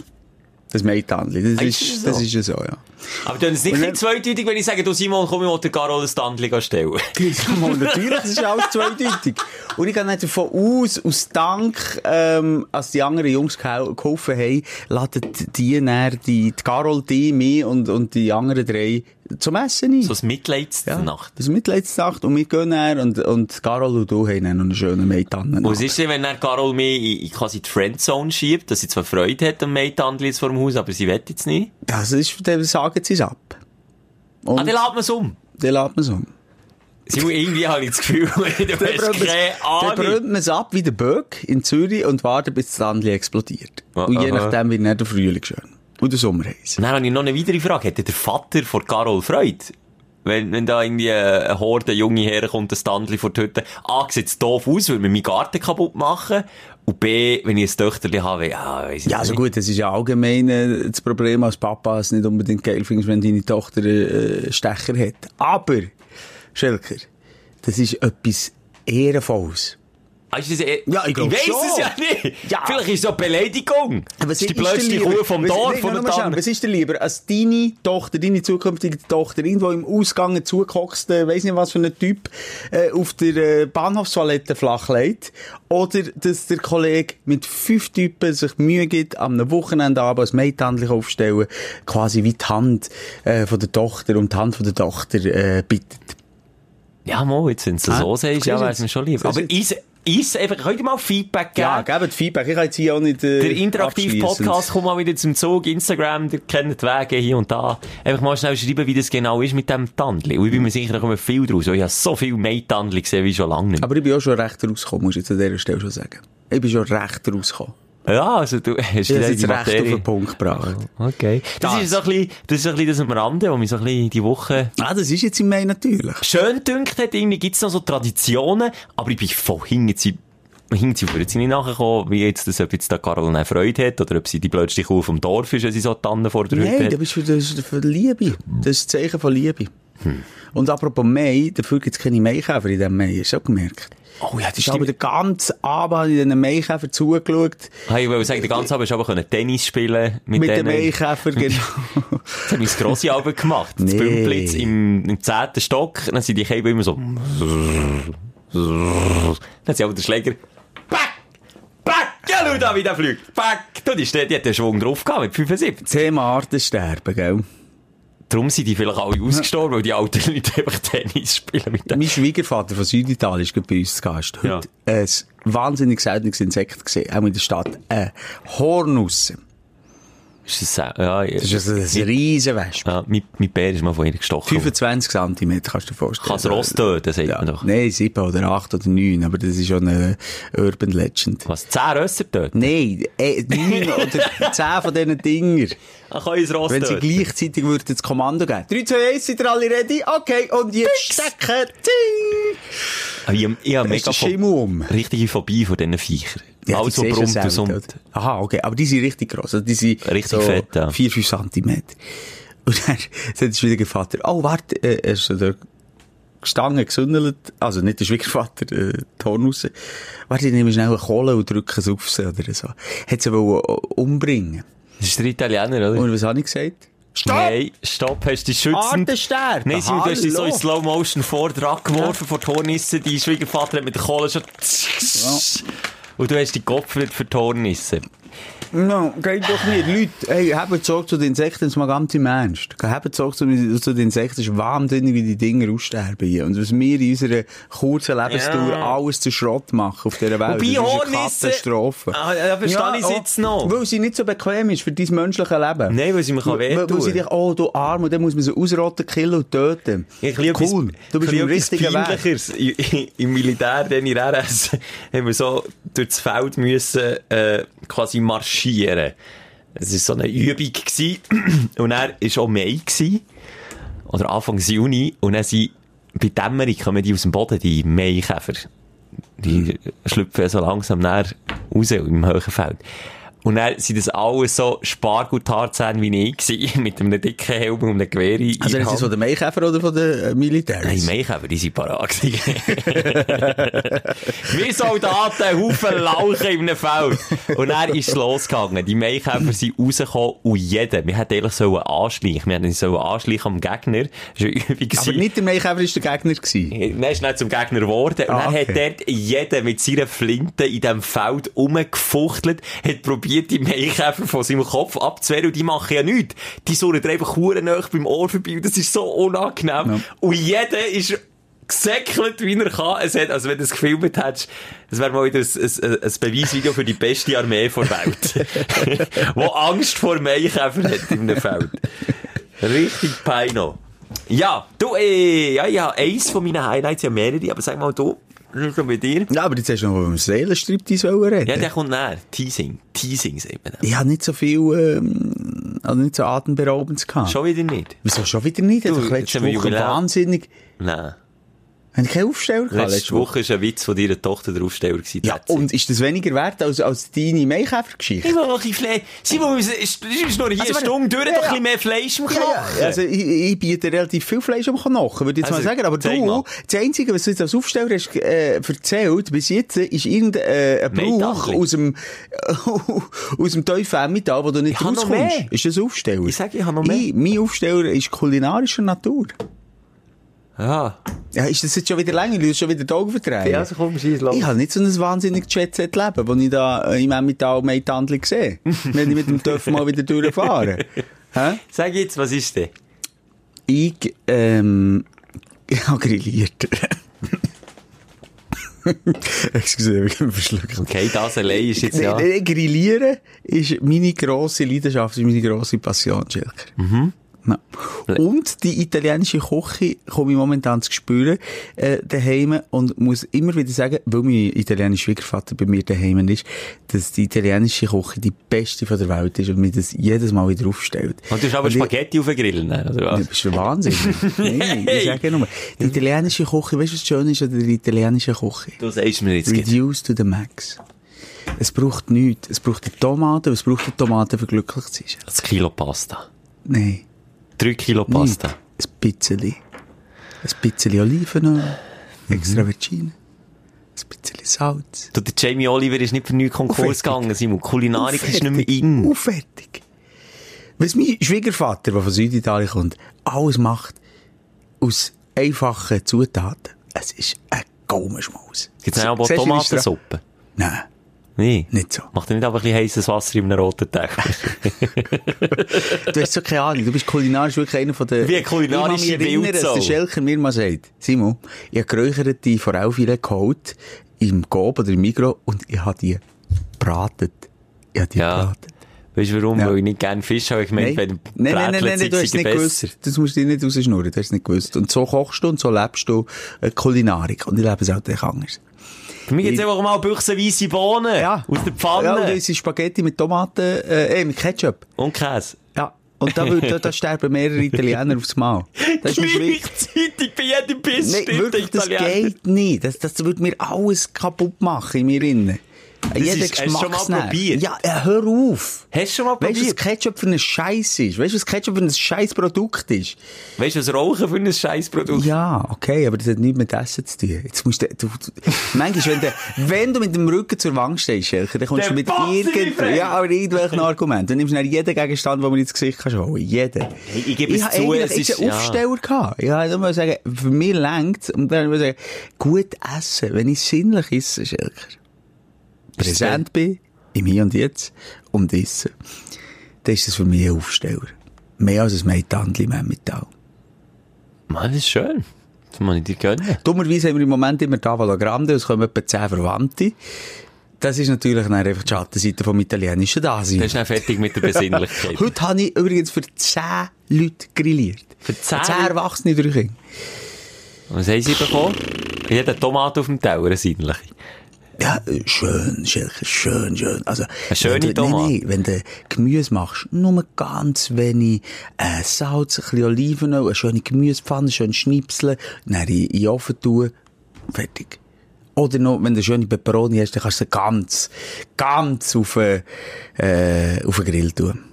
Das Mädtandli. Das ist ist, das das so? ist ja so, ja. Aber ist es nicht dann- zweideutig, wenn ich sage, du Simon, komm, ich will der Carol ein Tandli stellen. Mal, natürlich, das ist alles zweideutig. Und ich gehe nicht davon aus, aus Dank, ähm, als die anderen Jungs geholfen haben, laden die, dann die, die Carol, die, mich und, und die anderen drei zum Essen ein. So ein Mitleidsnacht. Das ist Mitleidsnacht und wir gehen dann und, und Carol und du haben dann noch eine schöne Mädchen. Und was ist denn, wenn dann Carol mich in, quasi die Friendzone schiebt, dass sie zwar Freude hat am Maidtandli jetzt vor dem Haus, aber sie will jetzt nicht? Das ist, dann sagen sie es ab. Und Ah, dann lädt man es um. dann lädt man es um. Simon, irgendwie habe ich das Gefühl, du Dann hast keine dann Ahnung. brennt man es ab wie der Böck in Zürich und wartet, bis das Landli explodiert. Ah, und je aha. nachdem wird dann der Frühling schön. Und der Sommer heiß. Und dann habe ich noch eine weitere Frage. Hätte der Vater von Carol Freude? Wenn, wenn da irgendwie eine Horde junge herkommt, ein Standli vor die Hütte. A, sieht's doof aus, weil wir meinen Garten kaputt machen. Und B, wenn ich ein Töchterli habe, ja, weiss ich Ja, also nicht. gut, das ist ja allgemein äh, das Problem als Papa, es nicht unbedingt geil findest, wenn deine Tochter äh, Stecher hat. Aber, Schelker, das ist etwas Ehrenvolles. Ah, ist das eh- Ja, ich weiss schon. es ja nicht. Ja. Vielleicht ist es eine Beleidigung. Was das ist die blödste lieber? Kuh vom Dorf, nein, schnell, Tanne. Was ist dir lieber, als deine Tochter, deine zukünftige Tochter, irgendwo im Ausgang zugehockste, weiss nicht was für ein Typ, äh, auf der äh, Bahnhofstoilette flach legt? Oder, dass der Kollege mit fünf Typen sich Mühe gibt, am Wochenende abends ein Mädchen aufstellen, quasi wie die Hand äh, von der Tochter und die Hand von der Tochter äh, bittet? Ja, mal, jetzt, wenn du Ah, so sagst, ja, es mir schon lieb. Siehst du Aber ist, ist einfach, könnt ihr mal Feedback geben? Ja, gebt Feedback. Ich kann jetzt hier auch nicht äh, Der interaktive Podcast kommt mal wieder zum Zug. Instagram, ihr kennt die Wege hier und da. Einfach mal schnell schreiben, wie das genau ist mit dem Tandli. Und ich bin mir sicher, da kommen viel draus. weil Ich habe so viel Maid-Tandli gesehen wie schon lange nicht. Aber ich bin auch schon recht rausgekommen, muss ich jetzt an dieser Stelle schon sagen. Ich bin schon recht rausgekommen. Ja, also du hast jetzt die recht auf Materie. den Punkt gebracht. Okay. Das, Das. ist so ein bisschen, das ist so ein bisschen das am Rande, was mich so ein bisschen die Woche Ah, das ist jetzt im Mai natürlich. schön dünkt hat. Irgendwie gibt's noch so Traditionen, aber ich bin voll hinten hinten sie jetzt nicht nachgekommen, wie jetzt das, ob jetzt da Carol eine Freude hat, oder ob sie die blödste Kuh vom Dorf ist, wenn sie so Tannen vor der Hütte Nein, hat. das ist für, das ist für Liebe. Das ist ein Zeichen von Liebe. Und apropos Mai, dafür gibt es keine Maikäfer in diesem Mai, hast du auch gemerkt? Oh ja, das Ich habe den ganzen Abend in diesen Maikäfer zugeschaut. Hey, ich wollte sagen, den ganzen Abend aber können Tennis spielen mit, Mit den. Maikäfer, genau. Das hat mein grosse Album gemacht. Das Nee. Bümplitz im, im zehnten Stock. Dann sind die Käfer immer so. Dann hat sie aber den Schläger. Pack! Pack! Ja, schau da, wie der fliegt. Pack! Du, die, die hat den Schwung drauf gehabt mit 75. Thema Artensterben, gell? Darum sind die vielleicht alle ausgestorben, weil die alten Leute einfach Tennis spielen mit dem. Mein Schwiegervater von Süditalien ist bei uns zu Gast. Heute Ja. ein wahnsinnig seltenes Insekt gesehen, auch in der Stadt. Ein Hornuss. Ist das, ja. Das ist ein, ein riesen Wespe. ja, mein, mein Bär ist mal von ihr gestochen. 25 cm, kannst du dir vorstellen. Kann das Ross töten, sagt ja. man doch. Nein, 7 oder 8 oder 9, aber das ist schon eine Urban Legend. Was? 10 Rösser töten? Nein, äh, 9 oder 10 von diesen Dinger. Ach, kann ich Ross Wenn sie töten? gleichzeitig würden das Kommando geben. 3, 2, 1, seid ihr alle ready? Okay, und jetzt stecken. Ting! Aber Ich, ich habe mega Schimmel um. richtige Phobie von diesen Viechern. Ja, du brummt und oder? Aha, okay. Aber die sind richtig gross. Also die sind Richtig so fett, ja. 4, 5 cm. Und dann sagt der Schwiegervater, oh, warte, äh, er ist so da gestanden, gesündelt, also nicht der Schwiegervater, äh, die Horn raus. Warte, ich nehme schnell eine Kohle und drücke es auf sie oder so. Hat sie wollen äh, umbringen. Das ist der Italiener, oder? Und was habe ich gesagt? Stopp! Nein, stopp, hast du dich schützend... Artensterben! Nein, Simon, du hast dich so in! Slow Motion vor dran geworfen, vor die Hornisse. Dein Schwiegervater hat mit der Kohle schon... Und du hast dich geopfert für die Hornisse. No, geht doch nicht. Leute, hey, habt Sorge zu den Insekten, das mal ganz im Ernst. Habt Sorge zu, zu den Insekten, es ist wahnsinnig, wie die Dinger aussterben hier. Und was wir in unserer kurzen Lebensdauer Ja. alles zu Schrott machen auf dieser Welt, Wobei das ist eine Katastrophe. Ah, ja, verstehe ich oh, jetzt noch. Weil sie nicht so bequem ist für dein menschliches Leben. Nein, weil sie mir kann Weil, weil sie wehtun dich, oh, du Arm, und dann muss man sie ausrotten, killen und töten. Ich liebe cool. Du bist im richtigen Weg. Im Militär, dann in RS, haben wir so durch das Feld müssen, äh, quasi marschieren. Es war so eine Übung gewesen. Und er war auch Mai gewesen. Oder Anfang Juni. Und dann sind, bei Dämmerung kommen die aus dem Boden, die Maikäfer. Die schlüpfen so langsam näher raus im Höhenfeld. Und dann sind das alles so Spargutarzähne wie ich gewesen, mit einem dicken Helm und einem Gewehr in Also, der das von den Maikäfer oder von den äh, Militärs? Nein, Maikäfer, die sind parat. Wir Soldaten, Haufen Lauchen in einem Feld. Und dann ist es losgegangen. Die Maikäfer sind rausgekommen und jeder, wir hätten eigentlich sollen anschleichen. Wir hätten uns sollen anschleichen am Gegner. Aber nicht der Maikäfer war der Gegner. Gewesen. Dann ist er zum Gegner geworden. Und Ah, dann okay. hat dort jeder mit seiner Flinte in diesem Feld rumgefuchtelt, hat probiert, die Maikäfer von seinem Kopf abzuwehren. Und die machen ja nichts. Die surren dir einfach huren beim Ohr vorbei. Und das ist so unangenehm. Und jeder ist gesäckelt, wie er kann. Es hat, also wenn du es gefilmt hättest, das wäre mal wieder ein, ein, ein Beweisvideo für die beste Armee der Welt. Wo Angst vor Maikäfer hat in einem Feld. Richtig Peino. Ja, du, äh, ja, ja, eins von meinen Highlights, ja mehrere, aber sag mal du, denn bei dir? Ja, aber jetzt hast du noch über Seelenstriptease reden. Ja, der kommt näher. Teasing. Teasing, sagt man. dann. Ich habe nicht so viel, ähm, also nicht so atemberaubend gehabt. Schon wieder nicht? Wieso schon wieder nicht? Du, jetzt letzte Woche wahnsinnig. Nein. Habe ich keinen Aufsteller gehabt Letzte Woche war ein Witz von deiner Tochter der Aufsteller gewesen. Ja, und ist das weniger wert als, als deine Maikäfergeschichte? Ich will noch ein bisschen Fleisch. Simon, es ist noch hier Also. Stunde durch, Ja, doch ein bisschen mehr Fleisch im Knochen. ja, also ich, ich biete relativ viel Fleisch am Knochen, würde ich jetzt Also, mal sagen. Aber zeig mal. du, das Einzige, was du jetzt als Aufsteller hast äh, erzählt, bis jetzt, ist irgendein äh, Brauch aus dem, aus dem tiefen Emmental, wo du nicht Ich rauskommst. Ist das Aufsteller? Ich sage, ich habe noch mehr. Ich, mein Aufsteller ist kulinarischer Natur. Ja. Ja, ist das jetzt schon wieder länger? Du hast schon wieder die Augen verdrehen. Ja, also komm, schieß los. Ich habe nicht so ein wahnsinniges Jet-Set-Leben, das ich da äh, im Emmental Meitandli sehe. wenn ich mit dem TÜV mal wieder durchfahre. Hä? Sag jetzt, was ist denn? Ich, ähm, ich habe grilliert. Excuse, ich bin verschluckt. Okay, das allein ist jetzt ja... Grillieren ist meine grosse Leidenschaft, ist meine grosse Passion, Schilker. Mhm. Ja. Und die italienische Küche komme ich momentan zu spüren, äh, daheim und muss immer wieder sagen, weil mein italienischer Schwiegervater bei mir daheim ist, dass die italienische Küche die beste von der Welt ist und mir das jedes Mal wieder aufstellt. Und du hast aber Und ich- Spaghetti auf den Grill, ne? oder was? bist du wahnsinnig? Nein, ich sage nur, die italienische Küche, weißt du, was schön ist an der italienischen Küche? Du sagst mir jetzt. Reduce to the max. Es braucht nichts. Es braucht eine Tomate, es braucht eine Tomate, für glücklich zu sein. das Kilo Pasta. Nein. Drei Kilo Pasta. Nicht. Ein bisschen. Ein bisschen Olivenöl, extra Virgin, ein bisschen Salz. Du, der Jamie Oliver ist nicht für nichts Konkurs gegangen, Simon. Kulinarik ist nicht mehr in. Und fertig. Was mein Schwiegervater, der von Süditalien kommt, alles macht aus einfachen Zutaten. Es ist ein Gaumenschmaus. Auch wie es Tomatensuppe? Nein, Nee. nicht so. Macht er nicht aber ein bisschen heißes Wasser in einem roten Techer? Du hast so keine Ahnung. Du bist kulinarisch wirklich einer von der... Wie eine kulinarische Ich Wildsau. dass der Schelker mir mal sagt, Simon, ich habe geräucherte Forellfilet geholt, im Coop oder im Migros, und ich habe die bratet. Ich habe die Ja. bratet. weißt du warum? Ja. Weil ich nicht gerne Fisch habe. Ich meine, Nein, wenn nein, nein, nein, nein, nein, du hast nicht besser. gewusst. Das musst du dir nicht rausschnurren, du hast nicht gewusst. Und so kochst du und so lebst du äh, Kulinarik. Und ich lebe es halt echt anders. Für mich gibt's einfach mal büchsenweise Bohnen. Aus der Pfanne. Ja, und ist Spaghetti mit Tomaten, äh, eh, mit Ketchup. und Käse. Ja. Und da, da, da sterben mehrere Italiener aufs Mal. Das ist mir. Gleichzeitig bei jedem Biss stimmt wirklich, das Italiener. geht nicht. Das, das würde mir alles kaputt machen in mir innen. Jeder ist- hast du schon mal Geschmacksnerv. probiert? Ja, äh, hör auf. Hast du schon mal Weißt du, was probiert? Ketchup für ein Scheiß ist? Weißt du, was Ketchup für ein scheiß Produkt ist? Weißt du, was Rauchen für ein Scheißprodukt? Ja, okay, aber das hat nichts mit Essen zu tun. Jetzt musst du, du, du manchmal, wenn du, wenn du mit dem Rücken zur Wand stehst, Schelker, dann kommst Der du mit Passiv, irgend, ey. ja, aber irgendwelchen Argumenten. Du nimmst dann jeden Gegenstand, den man ins Gesicht kann holen. Jeden. Ich- ich gebe es zu, es ist- einen ja. Aufsteller gehabt. Ich habe immer sagen, für mich längt und dann muss ich sagen, gut essen, wenn ich sinnlich esse, Schelker. Präsent bin, im Hier und Jetzt, und esse, dann ist das für mich ein Aufsteller. Mehr als ein Meitandli Memmittal. Mann, das ist schön. Das muss ich dir gönnen. Dummerweise haben wir im Moment immer Tavola Grande, es kommen etwa 10 Verwandte. Das ist natürlich dann einfach die Schattenseite vom italienischen Dasein. Du bist dann fertig mit der Besinnlichkeit. Heute habe ich übrigens für 10 Leute grilliert. Für 10 10 Leute? Erwachsene, drei Kinder. Was haben sie bekommen? Jeder Tomate auf dem Teller, eine sinnliche. Ja, schön, Schelker, schön, schön. Also, Eine schöne wenn du. Nein, nein, wenn du Gemüse machst, nur ganz wenig äh, Salz, ein bisschen Olivenöl, eine schöne Gemüsepfanne, schön schnipseln, dann in, in den Ofen tun, fertig. Oder noch, wenn du eine schöne Peperoni hast, dann kannst du sie ganz, ganz auf, äh, äh, auf den Grill tun.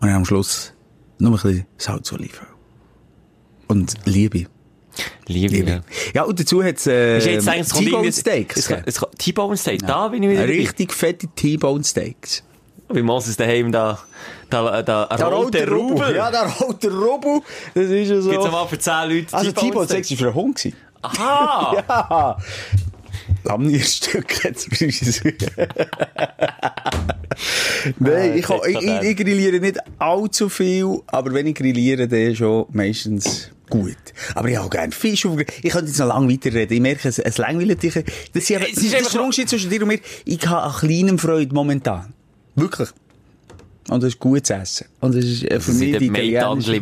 Und dann am Schluss nur ein bisschen Salz, Olivenöl. Und Liebe. Liebe, Liebe. ja. Und dazu hat es äh, T-Bone Steaks. T-Bone Steak, da bin ich wieder. Richtig fette T-Bone Steaks. Wie Moses daheim da, da, da, Der rote Rubel. Ja, der rote Rubel. Das ist ja so. Gibt's mal für 10 Leute also T-Bone T-Bone Steak? Steaks war für einen Hund. gewesen. Aha! Ja. Lamnierstück jetzt Nein, ich, ich, ich, ich grilliere nicht allzu viel, aber wenn ich grilliere, dann schon meistens gut. Aber ich habe gerne Fisch Ich könnte jetzt noch lange weiterreden. Ich merke, es, es langweilt dich. Das, ist aber- Es das ist ist einfach der Unterschied zwischen dir und mir. Ich habe an kleinem Freude momentan. Wirklich. Und das ist gutes Essen. Und das ist äh, für Das mich die italienische.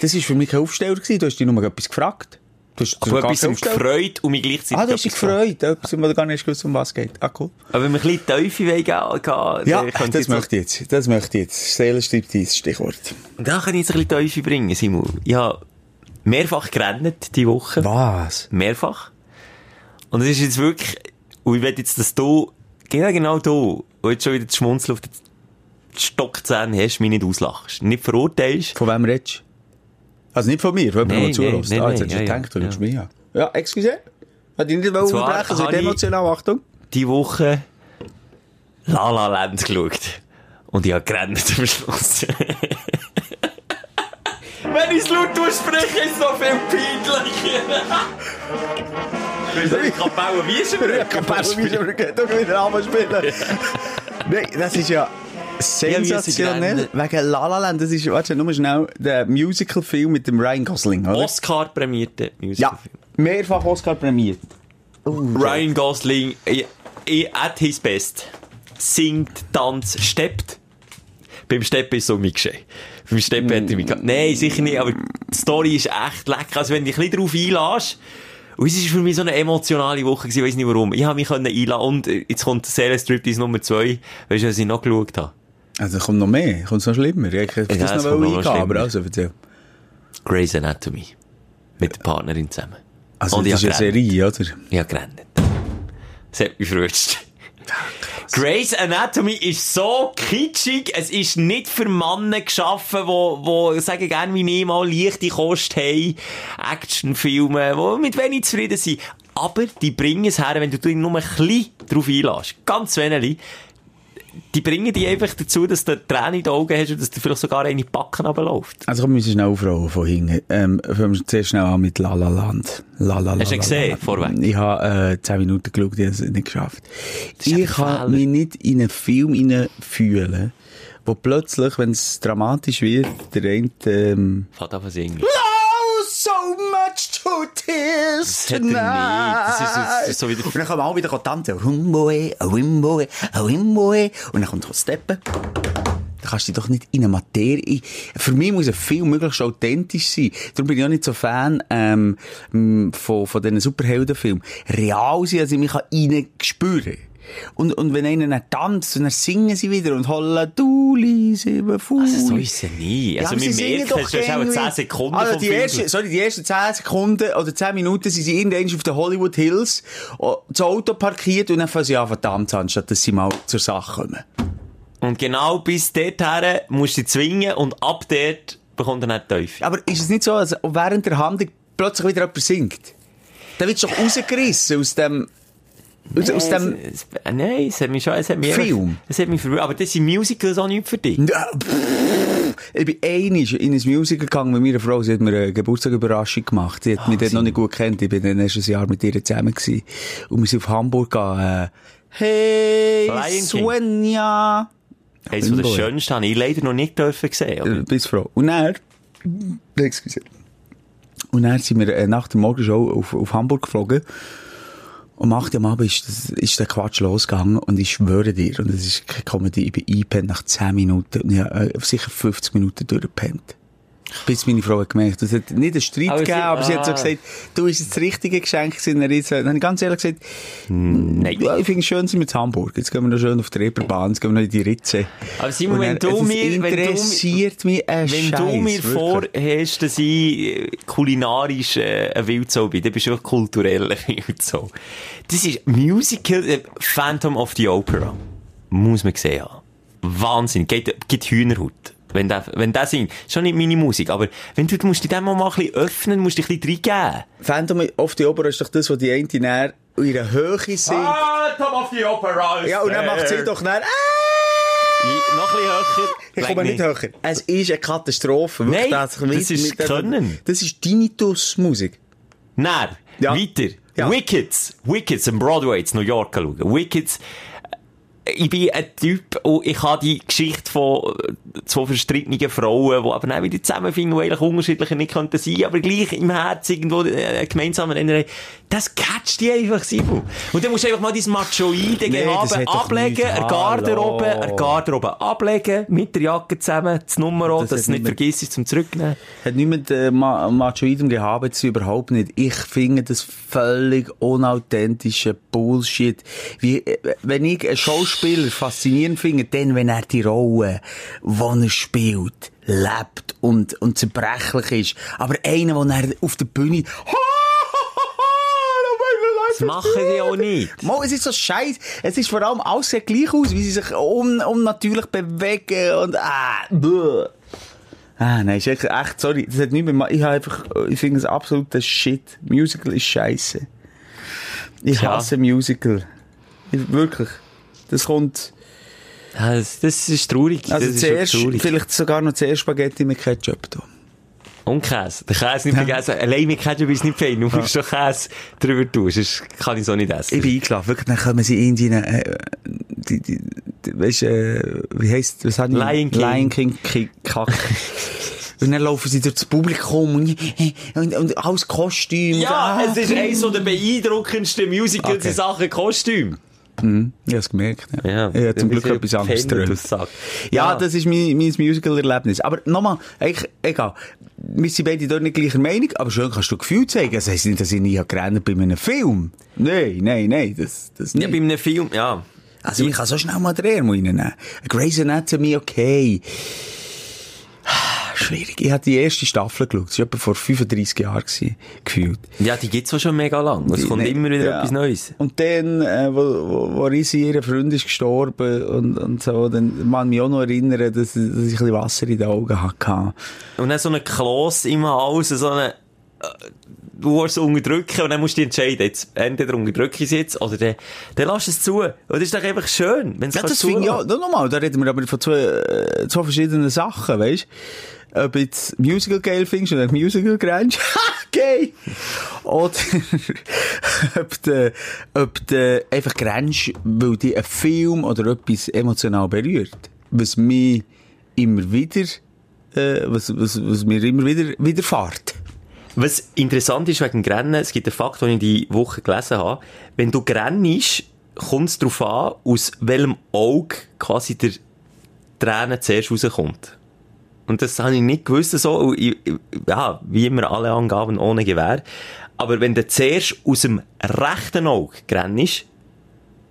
Das war für mich kein Aufsteller. Gewesen. Du hast dich nur etwas gefragt. Du hast Aber etwas gefreut und mich gleichzeitig Ah, du hast dich gefreut. Etwas, wo du gar nicht gewusst, um was es geht. Ah, cool. Aber wenn wir ein bisschen wollen gehen, Ja, das möchte ich jetzt. Das möchte ich jetzt. Seelenstriptease, Stichwort. auch- Da kann ich jetzt ein bisschen tiefer bringen, Simon. Habe mehrfach gerannt diese Woche. Was? Mehrfach. Und es ist jetzt wirklich, und ich will jetzt, dass du, genau, genau du, und jetzt schon wieder die Schmunzel auf den Stockzähnen hast, mich nicht auslachst. Nicht verurteilst. Von wem redest? Also nicht von mir, Nein, der nein, zuhört. nein, Ah, jetzt nein, hast du ja, gedacht, du ja. mich an. Ja, excuse. Hat ich nicht mal unterbrechen, so emotional, Achtung. Die Woche La La Land geschaut. Und ich habe gerannt am Schluss. Wenn ich es laut ausspreche, ist es noch viel peinlicher. Du hast Kapelle Wiesenbrück. Du wieder anfangen spielen. Nein, das ist ja sensationell. Wegen La La Land, das ist, warte, nur schnell, der Musical-Film mit dem Ryan Gosling, oder? Oscar prämierte Ja, Musicalfilm. mehrfach Oscar prämiert. Ryan Gosling, eh, eh, at his best. Singt, tanzt, steppt. Beim Steppen ist so mitgeschehen. Beim Steppen hat er mich. Nein, sicher nicht, aber die Story ist echt lecker. Also wenn du dich ein bisschen darauf einlässt, und es war für mich so eine emotionale Woche, gewesen, ich weiss nicht warum. Ich habe mich einladen und äh, jetzt kommt Serie Striptease Nummer 2. Weißt du, was ich noch geschaut habe? Also kommt noch mehr, kommt noch schlimmer. Ich hätte Ja, das noch eingehen, aber also erzähl. Grey's Anatomy. Mit der Partnerin zusammen. Also Und das ist eine. Serie, oder? Habe gerannt. Das hat mich verrutscht. Grey's Anatomy ist so kitschig, es ist nicht für Männer geschaffen, wo, wo, sagen gerne wie ich mal, leichte Kost haben, Actionfilme, wo mit wenig zufrieden sind. Aber die bringen es her, wenn du dich nur ein bisschen drauf einlässt. Ganz wenig die bringen dich einfach dazu, dass du Tränen in den Augen hast und dass du vielleicht sogar eine Backen runterläuft. Also komm, wir müssen schnell aufrollen von hinten. Ähm, fangen wir zuerst schnell an mit La La Land. La La Hast du ihn gesehen, vorweg? Ich habe äh, 10 Minuten geschaut, ich habe es nicht geschafft. Ich kann mich nicht in einen Film hineinfühlen, wo plötzlich, wenn es dramatisch wird, der eine... Ähm, Fährt singen. Much to er nicht. Das ist- das ist so wie der- Und dann kann man auch wieder tanzen. Wimboe, a Wimboe. Und dann kommt noch Steppen. Da kannst du dich doch nicht in eine Materie... Für mich muss ein Film möglichst authentisch sein. Darum bin ich auch nicht so Fan ähm, von, von diesen Superheldenfilmen. Real sein, also ich mich reinspüren kann. Und, und wenn einer dann tanzt, dann singen sie wieder und holla du, sieben Fuß. Also so ist es nie. Also aber wir merken, es ist auch irgendwie- 10 Sekunden also die Film. ersten, sorry, die ersten 10 Sekunden oder 10 Minuten sind sie irgendwann auf den Hollywood Hills das Auto parkiert und dann fangen sie an verdammt an, statt dass sie mal zur Sache kommen. Und genau bis dorthin musst du sie zwingen und ab dort bekommt er nicht Teufel. Aber ist es nicht so, dass während der Handlung plötzlich wieder jemand singt? Dann wird doch rausgerissen aus dem... Aus, aus dem... Es, es, nein, es hat mich schon, es hat mich Film? Es hat mich verwirrt. Aber das sind Musicals auch nicht für dich. Ja. Ich bin einig in ein Musical gegangen mit meiner Frau. Sie hat mir eine Geburtstagsüberraschung gemacht. Sie hat mich dort noch nicht gut kennt. Ich bin dann erst ein Jahr mit ihr zusammen gewesen. Und wir sind auf Hamburg gegangen. Äh, hey, Lion. Svenja. Eines von der schönsten habe ich leider noch nicht dürfen sehen. Aber Äh, Bis Frau. Und dann, excuse. Und dann sind wir äh, nach der Morgenshow auf, auf Hamburg geflogen. Um 8 Uhr am Abend ist, ist der Quatsch losgegangen und ich schwöre dir, und es ist keine Comedy, ich bin eingepennt nach 10 Minuten und ich äh, sicher 50 Minuten durchgepennt. Bis meine Frau hat gemerkt, es hat nicht einen Streit Aber sie- gegeben, aber sie hat so ah. gesagt, du, ist jetzt das richtige Geschenk gewesen. Dann habe ich ganz ehrlich gesagt, nein. ja, ich finde es schön, sind wir in Hamburg. Jetzt gehen wir noch schön auf die Reeperbahn, jetzt gehen wir noch in die Ritze. Aber Simon, Und wenn dann- du mir- wenn du interessiert mich ein Wenn Scheiß, du mir vorhast, dass ich äh, kulinarisch äh, ein Wildsau bin, dann bist du auch kulturell ein Wildsau. Das ist Musical äh, Phantom of the Opera. Muss man gesehen haben. Wahnsinn. Geht, gibt Hühnerhaut. Wenn der, wenn der singt. Schon nicht meine Musik, aber wenn du, du musst dich dann mal ein bisschen öffnen, musst dich ein bisschen reingeben. Phantom of the Opera ist doch das, was die eine näher in ihrer Höhe singt. Phantom of the Opera ja, und dann macht sie doch näher, ah! Noch ein bisschen höher. Ich komme nicht höher. Es ist eine Katastrophe. wirklich. Nein, mit- das ist mit dem- Können. Das ist Tinnitus-Musik. Nein, Ja. weiter. Ja. Wickeds. Wickeds am Broadway in New York schauen. Wickeds. Ich bin ein Typ und ich habe die Geschichte von äh, zwei verstrittenen Frauen, die aber dann wieder zusammenfinden, die eigentlich unterschiedlicher nicht könnten sein, aber gleich im Herzen irgendwo äh, gemeinsam erinnern. Das catcht die einfach, Simon. Und dann musst du einfach mal dein Machoide Nee, ablegen, eine Garderobe, eine Garderobe ablegen, mit der Jacke zusammen, das Nummer, Das dass du nicht nicht vergisst zum Zurücknehmen. Hat nicht mit äh, Ma Machoidem gehabt, zu überhaupt nicht. Ich finde das völlig unauthentische Bullshit. Wie, äh, wenn ich einen Schauspieler faszinierend finde, dann, wenn er die Rolle, die er spielt, lebt und, und zerbrechlich ist. Aber einer, wo er auf der Bühne, Das machen die auch nicht. Mo, es ist so scheiß. Es ist vor allem alles sieht gleich aus, wie sie sich un unnatürlich bewegen und ah, bäh. Ah, nein, ist echt, echt, sorry, das hat nicht mehr, ich habe einfach, ich finde es absoluter Shit. Musical ist scheiße. Ich hasse Musical. Ich, wirklich. Das kommt, Ja, das, das ist traurig. also das zuerst, traurig. vielleicht sogar noch zuerst Spaghetti mit Ketchup da. Und Käse. Den Käse nicht vergessen. Allein mit Ketchup ist nicht fein. Du musst doch Käse drüber tun. Sonst kann ich so nicht essen. Ich bin eingelaufen, wirklich, dann kommen sie in die, äh, die, die, die weißt, äh, wie heisst, was hat Lion King. Lion King, Ki- Kack. und dann laufen sie durch das Publikum und, und, und alles Kostüm. ja, und, ah, es ist eines der beeindruckendsten Musicals Okay. in Sachen Kostüm. Ich hab's gemerkt, ja. Ja, ich habe zum Glück etwas anderes drin. Ja, Ja. das ist mein, mein Musical-Erlebnis. Aber nochmal, egal. Wir sind beide dort nicht gleicher Meinung, aber schön kannst du Gefühl zeigen. Das heisst nicht, dass ich nie gerannt bei einem Film. Nein, nein, nein, das, das nicht. Ja, bei einem Film, ja. Also, ich kann so schnell mal den Ärmel reinnehmen. Grey's Anatomy, okay. Schwierig. Ich habe die erste Staffel geschaut. Das war etwa vor 35 Jahren gewesen, gefühlt. Ja, die gibt's auch schon mega lang. Es kommt Nee, immer wieder ja. etwas Neues. Und dann, äh, wo, wo, wo Risi, ihr Freund ist gestorben und, und so, dann man mich auch noch erinnern, dass, dass ich ein bisschen Wasser in den Augen hatte. Und dann so ein Kloss im Hals, so eine, äh, du musst es unterdrücken und dann musst du dich entscheiden, jetzt, entweder unterdrücke ich es jetzt oder dann, dann lass es zu. Und das ist doch einfach schön, wenn es Ja, das finde ich auch. Nochmal, da reden wir aber von zwei, äh, zwei verschiedenen Sachen, weißt du? Ob jetzt Musical geil findest oder Musical grenzt. Ha, gay! Oder ob du, ob du einfach grenzt, weil dich ein Film oder etwas emotional berührt. Was mich immer wieder, äh, was, was, was mir immer wieder widerfährt. Was interessant ist wegen Grennen, es gibt einen Fakt, den ich die Woche gelesen habe. Wenn du grennst, kommt es darauf an, aus welchem Auge quasi der Tränen zuerst rauskommt. Und das habe ich nicht gewusst, so, und ich, ja, wie immer alle Angaben ohne Gewehr. Aber wenn du zuerst aus dem rechten Auge grennst,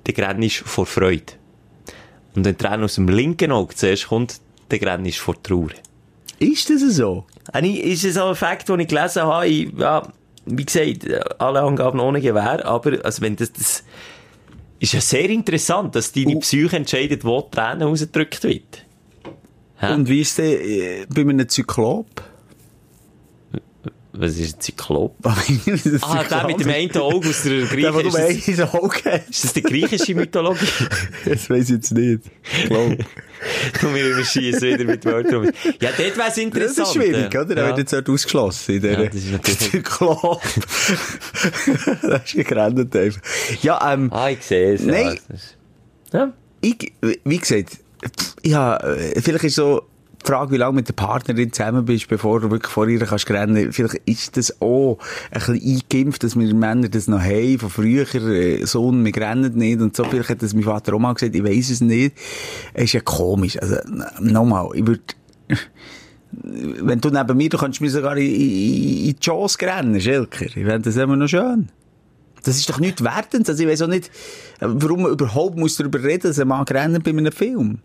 dann grennst du vor Freude. Und wenn Tränen aus dem linken Auge zuerst kommt, dann grennst vor Trauer. Ist das so? Eigentlich ist es auch ein Fakt, den ich gelesen habe. Ich, ja, wie gesagt, alle Angaben ohne Gewehr, aber also wenn das, das ist ja sehr interessant, dass deine Oh. Psyche entscheidet, wo die Tränen rausgedrückt wird. Ja. Und wie ist der äh, bei einem Zyklop? Was ist ein Zyklop? ah, der mit dem einen Auge aus der Der, wo du Auge ist das die griechische Mythologie? Das weiß ich jetzt nicht. Ich glaube. Und wir immer schießen wieder mit Wörtern. Ja, dort wäre es Das interessant. ist schwierig, oder? Er Ja. wird jetzt dort ausgeschlossen. In der, Ja, das ist natürlich- Der Club. das ist gerannt einfach. Ja, ähm, Ah, ich sehe es. Nein. Das ja. ich, wie gesagt, ja, äh, vielleicht ist so die Frage, wie lange mit der Partnerin zusammen bist, bevor du wirklich vor ihr kannst rennen. Vielleicht ist das auch ein bisschen eingeimpft, dass wir Männer das noch haben, von früher, äh, Sohn, wir rennen nicht und so. Vielleicht hat das mein Vater auch mal gesagt, ich weiss es nicht. Es ist ja komisch. Also, nochmal, ich würde, wenn du neben mir, du könntest mir sogar in, in, in die Jaws rennen, Schelker. Ich fände das immer noch schön. Das ist doch nicht wertend. Also ich weiß auch nicht, warum man überhaupt muss darüber reden, dass ein Mann rennen bei einem Film.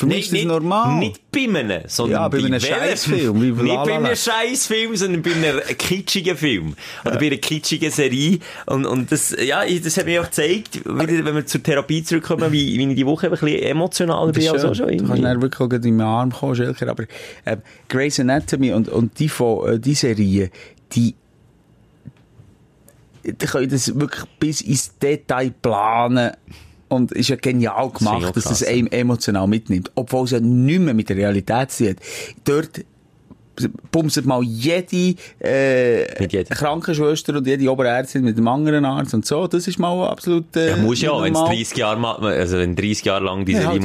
Für mich ist das nicht, normal. Nicht bei einem, sondern Ja, bei einem welchem? Scheissfilm, wie Nicht bei einem Land. Scheissfilm, sondern bei einem kitschigen Film. Oder bei einer kitschigen Serie. Und, und das, ja, das hat mir auch gezeigt, wieder, wenn wir zur Therapie zurückkommen, wie, wie ich die Woche ein bisschen emotionaler bin als auch schon. Du kannst dann wirklich in meinen Arm kommen, Schelker. Aber äh, Grey's Anatomy und, und die, von, äh, die Serie, die, die können das wirklich bis ins Detail planen. Und ist ja genial gemacht, dass krass. das einem emotional mitnimmt. Obwohl es ja nicht mehr mit der Realität zu hat. Dort bumset mal jede, äh, Mit. Krankenschwester und jede Oberärztin mit einem anderen Arzt und so. Das ist mal absolut, äh, Ja, muss ja, wenn es normal. 30 Jahre, also wenn 30 Jahre lang die Ja, halt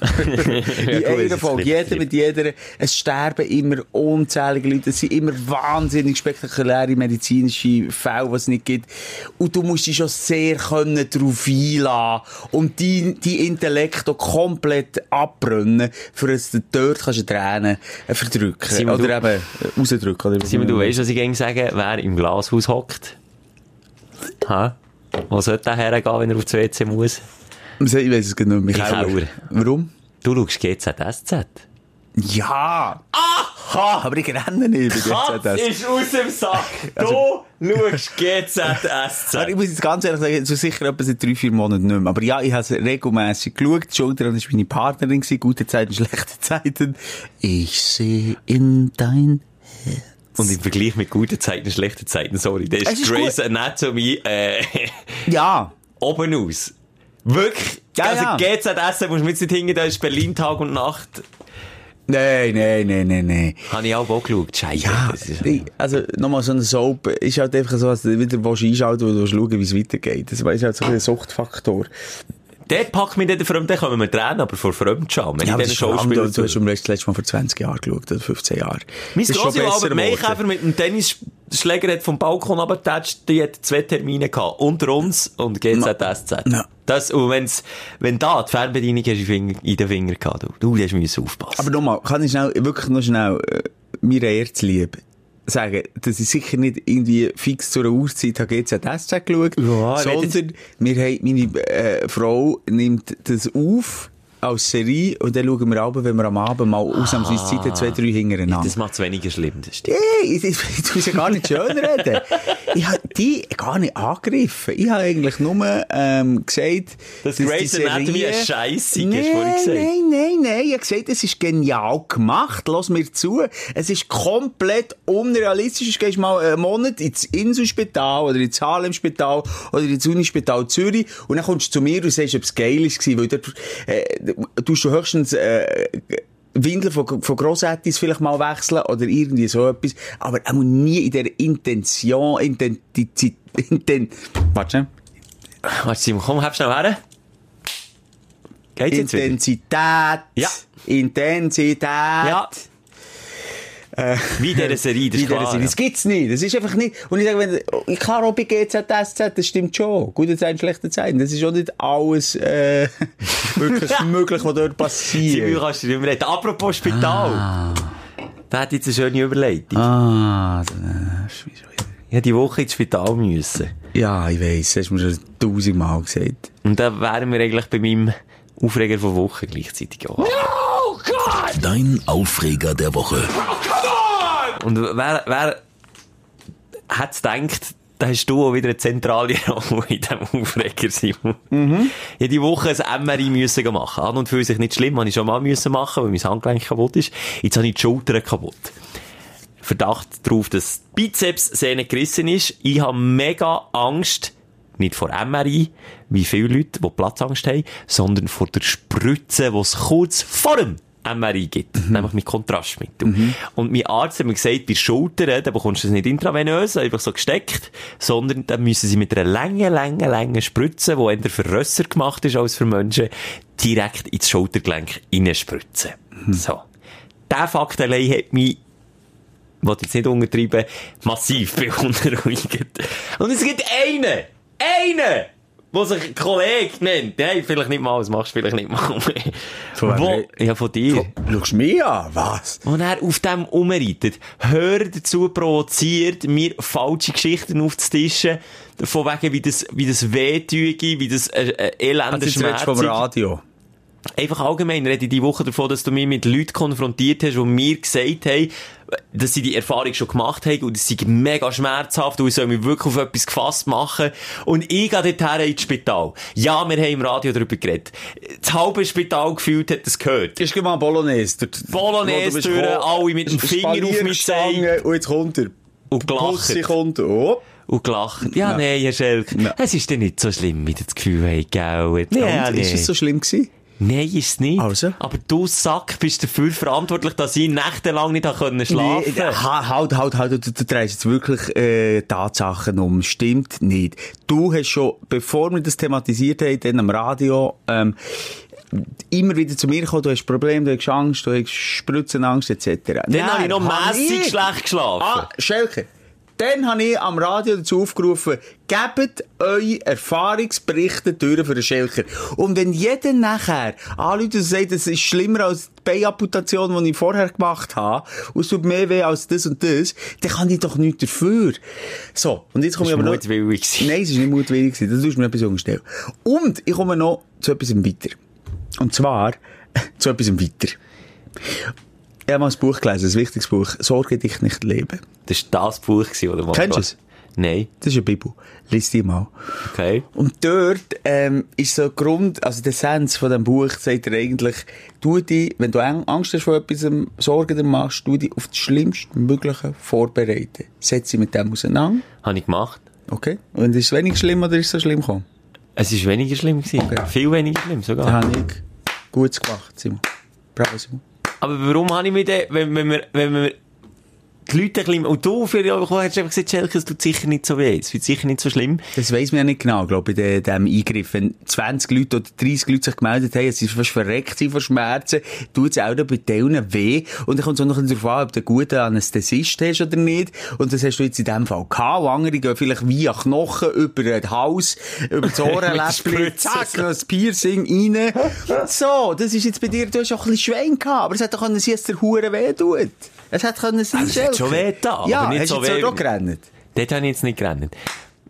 in machst. jeder Folge. Ja, Jeder mit jeder. Es sterben immer unzählige Leute. Es sind immer wahnsinnig spektakuläre medizinische Fälle, was es nicht gibt. Und du musst dich schon sehr können darauf einlassen und die, die Intellekt auch komplett abbrennen, für dass du dort kannst du Tränen verdrücken. Simon, oder du- eben rausdrücken. Oder Simon, du weißt, was ich gerne sage, wer im Glashaus hockt? Ha? Wo sollte der hergehen, wenn er aufs WC muss? Ich weiß es mehr. Keller. Keller. Warum? Du schaust GZSZ. Ja! Aha! Aber ich renne nicht bei Katz GZS. ist aus dem Sack. Also- Du schaust GZSZ. Aber ich muss jetzt ganz ehrlich sagen, so sicher etwa seit drei, vier Monaten nicht mehr. Aber ja, ich habe es regelmässig geschaut. Schulter war meine Partnerin, gute Zeiten, schlechte Zeiten. Ich sehe in dein... Und im Vergleich mit guten Zeiten, schlechten Zeiten, sorry, das ist ist Grey's Anatomy äh, Ja! oben aus. Wirklich? Ja, also ja. GZSZ musst du jetzt nicht hingehen, da ist Berlin Tag und Nacht. Nein, nein, nein, nein, nein. Habe ich auch auch geschaut. Scheiße. Ja, ich- also nochmal so eine Soap ist halt einfach so, dass du wieder einschalten willst, schauen, wie es weitergeht. Das ist halt so ein Suchtfaktor. Dort packt mich dann der Fremde, kommen wir tränen, aber vor Fremdscham. Ja, aber ich das ist Schauspieler du, du hast das letzte Mal vor 20 Jahren geschaut, oder 15 Jahren. Mein Grossi, besser Albert Maikäfer mit dem Tennisschläger hat vom Balkon abgetatscht, die hat zwei Termine gehabt. Unter uns und GZSZ. Ja. Das, und wenn's, wenn da die Fernbedienung hast in den Finger- gehabt, du, du hast müssen aufpassen. Aber nochmal, kann ich schnell, wirklich noch schnell, äh, mir Erzlieb sagen, dass ich sicher nicht irgendwie fix zu einer Uhrzeit habe GZSZ geschaut, Ja, sondern wir haben, meine äh, Frau nimmt das auf als Serie und dann schauen wir aber, wenn wir am Abend mal ausnahmsweise Zeit haben, zwei, drei hintereinander. Das macht es weniger schlimm, das stimmt. Hey, ich tue ja gar nicht schön reden. ich habe die gar nicht angegriffen. Ich habe eigentlich nur ähm, gesagt, Dass die Grey's Anatomy Serie- eine Scheisse ist, nein, hast du vorhin gesagt. Nein, nein, nein. Ich habe gesagt, es ist genial gemacht. Lass mir zu. Es ist komplett unrealistisch. Du gehst mal einen Monat ins Inselspital oder ins Harlemspital oder ins Unispital Zürich und dann kommst du zu mir und sagst, ob es geil war, weil dort, äh, du du höchstens, äh, Windeln von, von Grossettis vielleicht mal wechseln oder irgendwie so etwas, aber auch nie in der Intention, Intensität, Inten, warte. Warte, Simon, komm, hab schnell her. Geht's? Intensität. Ja. Intensität. Ja. Wie in dieser Serie, das Wie ist der klar. Serie. Das gibt's nicht. Das ist einfach nicht. Und ich sage, wenn, klar, auch bei GZSZ, das stimmt schon. Gute Zeiten, schlechte Zeiten. Das ist auch nicht alles, äh, wirklich möglich, was dort passiert. kannst du nicht mehr reden. Apropos Spital. Da hat jetzt eine schöne Überleitung. Ah, das ist schon wieder. Ich hätte die Woche ins Spital müssen. Ja, ich weiss, das hast du mir schon tausendmal gesagt. Und da wären wir eigentlich bei meinem Aufreger von Woche gleichzeitig auch. Dein Aufreger der Woche. Und wer, wer hat's gedacht, da hast du auch wieder eine zentrale Rolle in diesem Aufreger, Simon. Mhm. Ich hätte die Woche ein MRI müssen machen. An und für sich nicht schlimm, habe ich schon mal müssen machen, weil mein Handgelenk kaputt ist. Jetzt habe ich die Schulter kaputt. Verdacht darauf, dass die Bizepssehne gerissen ist. Ich habe mega Angst, nicht vor MRI, wie viele Leute, die Platzangst haben, sondern vor der Spritze, die es kurz vor dem MRI gibt. Nämlich mit Kontrastmittel. Und mein Arzt hat mir gesagt, bei Schultern, da bekommst du es nicht intravenös, einfach so gesteckt, sondern da müssen sie mit einer langen, langen, langen Spritze, die eher für Rösser gemacht ist als für Menschen, direkt ins Schultergelenk reinspritzen. So. Der Fakt allein hat mich ich will jetzt nicht untertreiben, massiv beunruhigt. Und es gibt einen, einen, der sich Kollege nennt. Nein, vielleicht nicht mal, das machst du vielleicht nicht mal. Von wem Wo, ja, von dir. Schaust du mich an? Was? Und er auf dem umreitet, Hörer dazu provoziert, mir falsche Geschichten aufzutischen, von wegen, wie das, wie das wehtüge, wie das, äh, äh, elende Also du vom Schmerz. Radio. Einfach allgemein rede ich die Woche davon, dass du mich mit Leuten konfrontiert hast, die mir gesagt haben, dass sie die Erfahrung schon gemacht haben und es sei mega schmerzhaft und ich soll mich wirklich auf etwas gefasst machen. Und ich gehe dorthin ins Spital. Ja, wir haben im Radio darüber geredet. Das halbe Spital gefühlt hat das gehört. Ist mal Bolognese. Bolognese durch, gekommen, alle mit dem Finger auf mich zeigen. Und jetzt kommt er. Und gelacht. kommt. Oh. Und gelacht. Ja, Ja. nee, Herr Schelk. Ja. Es ist denn nicht so schlimm, wie das Gefühl hast, gell? Und, nee. Ist es so schlimm gewesen? Nein, ist es nicht. Also? Aber du Sack bist dafür verantwortlich, dass ich nächtelang nicht können schlafen Nee, ha- halt, halt, halt, du, du drehst jetzt wirklich äh, Tatsachen um. Stimmt nicht. Du hast schon, bevor wir das thematisiert haben, dann am Radio, ähm, immer wieder zu mir gekommen, du hast Probleme, du hast Angst, du hast Spritzenangst, etc. Dann habe ich noch mässig schlecht geschlafen. Ah, Schelke. Dann habe ich am Radio dazu aufgerufen, gebt eure Erfahrungsberichte durch für den Schelker. Und wenn jeder nachher anruft und sagt, das ist schlimmer als die Beinamputation, die ich vorher gemacht habe, und es tut mehr weh als das und das, dann kann ich doch nichts dafür. So, und jetzt komme ich aber noch... mutwillig. Nein, es war nicht mutwillig. Das tust du mir etwas umstellen. Und ich komme noch zu etwas weiter. Und zwar zu etwas weiter. Ich habe mal ein Buch gelesen, ein wichtiges Buch. Sorge dich nicht leben. Das war das Buch, oder? was? Kennst du es? Nein. Das ist eine Bibel. Lies die mal. Okay. Und dort ähm, ist so der Grund, also der Sens von dem Buch sagt er eigentlich, tu dich, wenn du Ang- Angst hast vor etwas, ähm, Sorgen dir machst, tu dich auf das Schlimmstmögliche vorbereiten. Setz dich mit dem auseinander. Habe ich gemacht. Okay? Und ist es weniger schlimm oder ist es so schlimm gekommen? Es war weniger schlimm. Gewesen. Viel weniger schlimm sogar. Da habe ich Gutes gemacht, Simon. Bravo, Simon. Aber warum habe ich mich denn, wenn, wenn wir, wenn wir die Leute ein bisschen, und du für die hast einfach gesagt, Schelke, es tut sicher nicht so weh, es wird sicher nicht so schlimm. Das weiss man ja nicht genau, glaube ich, bei diesem Eingriff. Wenn 20 Leute oder 30 Leute sich gemeldet haben, es ist fast verreckt von Schmerzen, tut es auch bei denen weh. Und dann kommt es auch noch darauf an, ob du einen guten Anästhesist hast oder nicht. Und das hast du jetzt in dem Fall gehabt. Und andere gehen vielleicht via Knochen über den Hals, über das Ohrenläppchen, zack, noch das Piercing rein. So, das ist jetzt bei dir, du hast auch ein bisschen Schwein gehabt, aber es hätte doch können dass der Hure weh tut. Es hätte können sein, Also, es hat schon weh getan, Ja, aber nicht hast so weh- gerannt? Dort habe ich jetzt nicht gerannt.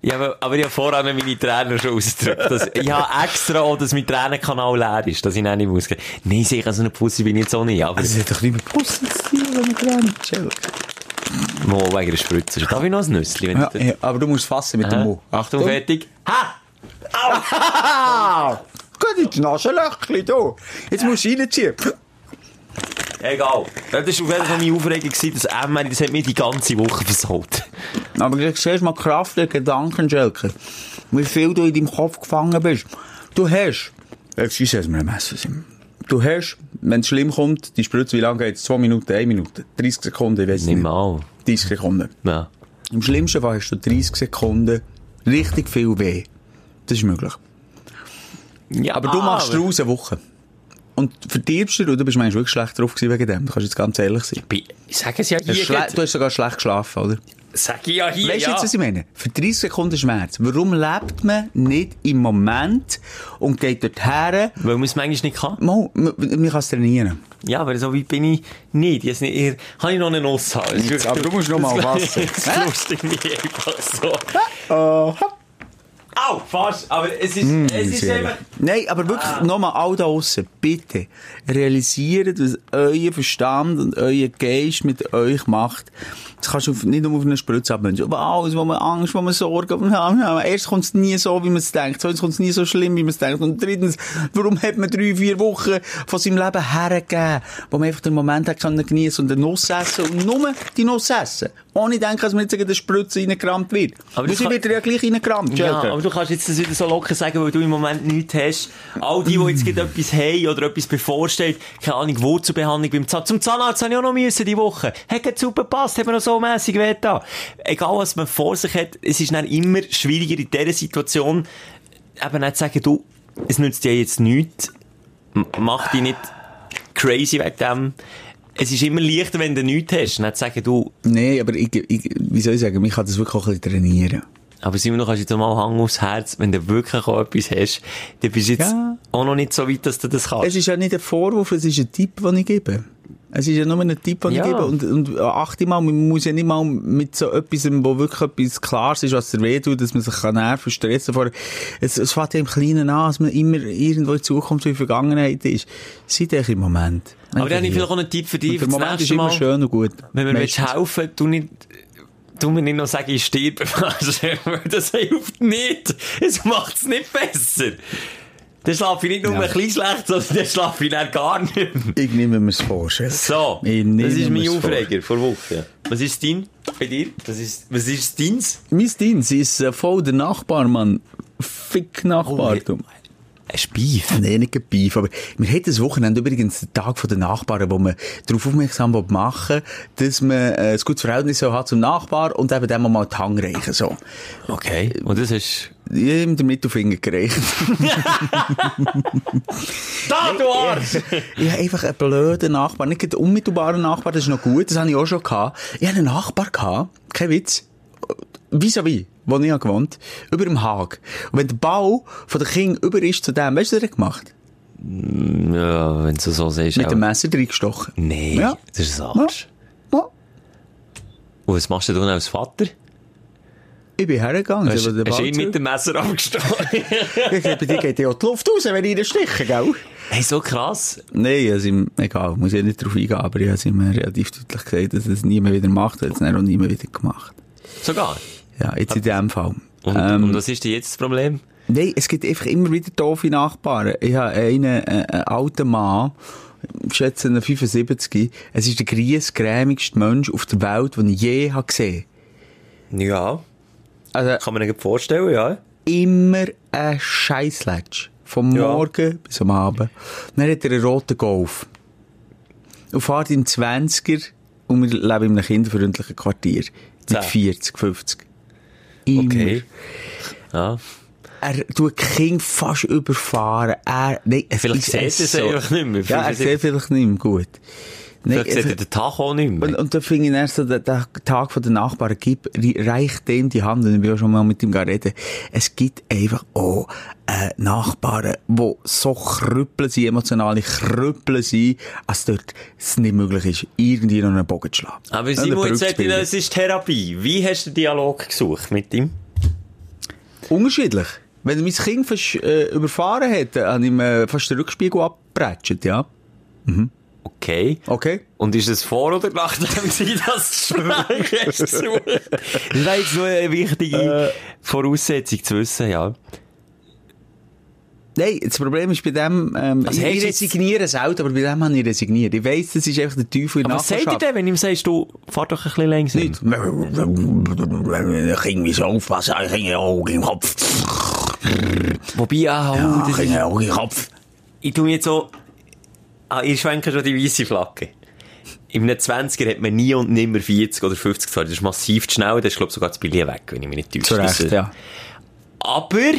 Ja, aber, aber ich habe vorher meine Tränen schon ausgedrückt. Dass, ich habe extra auch, dass mein Tränenkanal leer ist, dass ich nicht muss. Nein, sicher, so eine Pussy bin ich jetzt auch nicht. Aber Das hat doch nicht mit Pussen zu tun, wenn man Tränen chillt. Mo, wegen der Spritze. Darf ich noch ein Nüssli? Ja, ich ja, aber du musst fassen mit dem Hä? Mund. Achtung, fertig. Ha! Gut, jetzt Nasenlöchchen, du. Jetzt musst du reinziehen. Egal. Das war auf jeden Fall meine Aufregung, gewesen, dass Emma, das hat mir die ganze Woche versaut. Aber du siehst mal Kraft der Gedanken, Schelke. Wie viel du in deinem Kopf gefangen bist. Du hast, excuse, wir am Essen sind. Du hast, wenn es schlimm kommt, die Spritze, wie lange geht es? Zwei Minuten, eine Minute, 30 Sekunden, ich weiß Nicht nicht. mal. 30 Sekunden. Ja. Im schlimmsten Fall hast du 30 Sekunden richtig viel weh. Das ist möglich. ja Aber du machst aber- daraus eine Woche. Und verdirbst du, du bist manchmal wirklich schlecht drauf gewesen wegen dem. Du kannst jetzt ganz ehrlich sein. Ich sage es ja Du hast, hier. du hast sogar schlecht geschlafen, oder? Sag ich ja hier, Weißt du ja. jetzt, was ich meine? Für 30 Sekunden Schmerz. Warum lebt man nicht im Moment und geht dorthin? Weil man es manchmal nicht kann. Mal, man, man kann es trainieren. Ja, aber so weit bin ich nicht. Ich nicht eher, kann ich noch eine Nuss haben? Das Aber du musst noch mal das- Wasser. Das lustig mich einfach so. Au, fast. Aber es ist, es ist einfach... Nein, aber wirklich, nochmal, all da draussen, bitte, realisiert, was euer Verstand und euer Geist mit euch macht. Das kannst du auf- nicht nur auf eine Spritze abwenden. Aber alles, wo man Angst, wo man Sorgen, man, erst kommt es nie so, wie man es denkt. Zweitens kommt es nie so schlimm, wie man es denkt. Und drittens, warum hat man drei, vier Wochen von seinem Leben hergegeben, wo man einfach den Moment hat können geniessen und eine Nuss essen und nur die Nuss essen. Ohne denken, dass man jetzt in der Spritze reingerammt wird. Aber sie kann- wird ja gleich reingerammt, Ja, aber du kannst jetzt das wieder so locker sagen, weil du im Moment nichts hast. All die, die jetzt etwas haben oder etwas bevorsteht, keine Ahnung, Wurzelbehandlung beim Zahnarzt. Zum Zahnarzt habe ich auch noch müssen die Woche. Hat super gepasst, hat mir noch so mässig da. Egal, was man vor sich hat, es ist dann immer schwieriger in dieser Situation, eben nicht zu sagen, du, es nützt dir jetzt nichts, mach dich nicht crazy wegen dem. Es ist immer leichter, wenn du nichts hast, nicht zu sagen, du, Nee, aber ich, ich, wie soll ich sagen, ich kann das wirklich auch ein bisschen trainieren. Aber Simon, du kannst jetzt mal Hang aufs Herz, wenn du wirklich auch etwas hast, dann bist du jetzt Ja. auch noch nicht so weit, dass du das kannst. Es ist ja nicht ein Vorwurf, es ist ein Tipp, den ich gebe. Es ist ja nur ein Tipp, den Ja. ich gebe. Und, und achte mal, man muss ja nicht mal mit so etwas, wo wirklich etwas Klares ist, was dir weh tut, dass man sich kann nerven, stressen vor. Es, es fängt ja im Kleinen an, dass man immer irgendwo in Zukunft wie Vergangenheit ist. Seid euch im Moment. Aber dann habe ich vielleicht auch einen Tipp für dich der das Moment ist immer Mal. schön und gut. Wenn Meistens. willst helfen du nicht, du mir nicht noch sagen, ich sterbe. Also, das hilft nicht. Es macht es nicht besser. Dann schlafe ich nicht nur Ja. ein bisschen schlecht, sondern dann schlafe ich dann gar nicht mehr. Ich nehme mir es vor, Schelke. So, das ist mein. Aufreger vor Woche. Was ist dein bei dir? Was ist, was ist deins? Mein Dienst ist äh, voll der Nachbar, Mann. Fick Nachbar, Oh, du. Ein Beef. Nee, nicht ein Beef, aber wir hatten das Wochenende übrigens den Tag von den Nachbarn, wo man darauf aufmerksam machen dass man äh, ein gutes Verhältnis so hat zum Nachbar und eben dem mal die Hand reichen, so. Okay. Und das ist... Ihm den Mittelfinger gereicht. Da, du Arsch! ich habe einfach einen blöden Nachbar, nicht einen unmittelbaren Nachbar, das ist noch gut, das habe ich auch schon gehabt. Ich hatte einen Nachbar gehabt, kein Witz, vis-à-vis, wo ich gewohnt über dem Haag. Und wenn der Bau von der Kind über ist zu dem, weißt du, was er gemacht? Ja, wenn du so siehst. Mit dem Messer reingestochen. Nee, Ja. das ist ein Arsch. Ja. Und was machst du denn als Vater? Ich bin hergegangen. Hast, hast ihn mit dem Messer abgestochen? Ich glaube, dir geht ja auch die Luft raus, wenn ich ihn stiche, gell? hey, so krass. Nein, also egal, muss ich nicht drauf eingehen, aber ich habe ihm relativ deutlich gesagt, dass er es nie mehr wieder macht, hat es dann auch nie mehr wieder gemacht. Sogar. Ja, jetzt in dem Fall. Und, Ähm, und was ist denn jetzt das Problem? Nein, es gibt einfach immer wieder doofe Nachbarn. Ich habe einen, äh, einen alten Mann, ich schätze einen 75, es ist der griesgrämigste Mensch auf der Welt, den ich je habe gesehen Ja. Also, Kann man sich vorstellen, ja. immer ein Scheissletsch. Vom Ja. Morgen bis am Abend. Dann hat er einen roten Golf. Und fährt im 20er und wir leben in einem kinderfreundlichen Quartier. Mit 40, 50. Immer. Okay. Ja. Er tut Kinder fast überfahren. Er, nein, Vielleicht ist sieht er es sie einfach nicht mehr. Ja, er sieht vielleicht nicht mehr gut. Nein, Vielleicht sieht es- er den Tag auch nicht und, mehr. und da finde ich erst so, der, der Tag von den Nachbarn gibt, reicht dem die Hand, und ich bin auch schon mal mit ihm reden. Es gibt einfach auch, äh, Nachbarn, die so krüppeln sind, emotionale krüppeln sind, als dort es nicht möglich ist, irgendwie noch einen Bogen zu schlagen. Aber Simon, jetzt sagt es ist Therapie. Wie hast du den Dialog gesucht mit ihm? Unterschiedlich. Wenn mein Kind fast, äh, überfahren hätte, habe ich ihm äh, fast den Rückspiegel abgebretscht, ja. Okay. Okay. Und ist es vor oder nachdem sie das Gespräch gesucht? Das jetzt nur eine wichtige Voraussetzung zu wissen, ja. Nein, das Problem ist bei dem, ähm, Also ich, ich resigniere selten, aber bei dem habe ich resigniert. Ich weiss, das ist einfach der Teufel in Aber was sagt ihr denn, wenn ihm sagst, du, fahr doch ein bisschen langsam? Nicht. Kind muss aufpassen, Kind Auge im Kopf. Wobei, ah, oh, das ist, Kind Auge im Kopf. ich tu mir jetzt so, ah, ihr schwenkt schon die weisse Flagge. Im 20er hat man nie und nimmer 40 oder 50 gefahren. Das ist massiv zu schnell, das ist, glaube ich, sogar das Billet weg, wenn ich mich nicht täusche. Zu Recht, ja. Aber,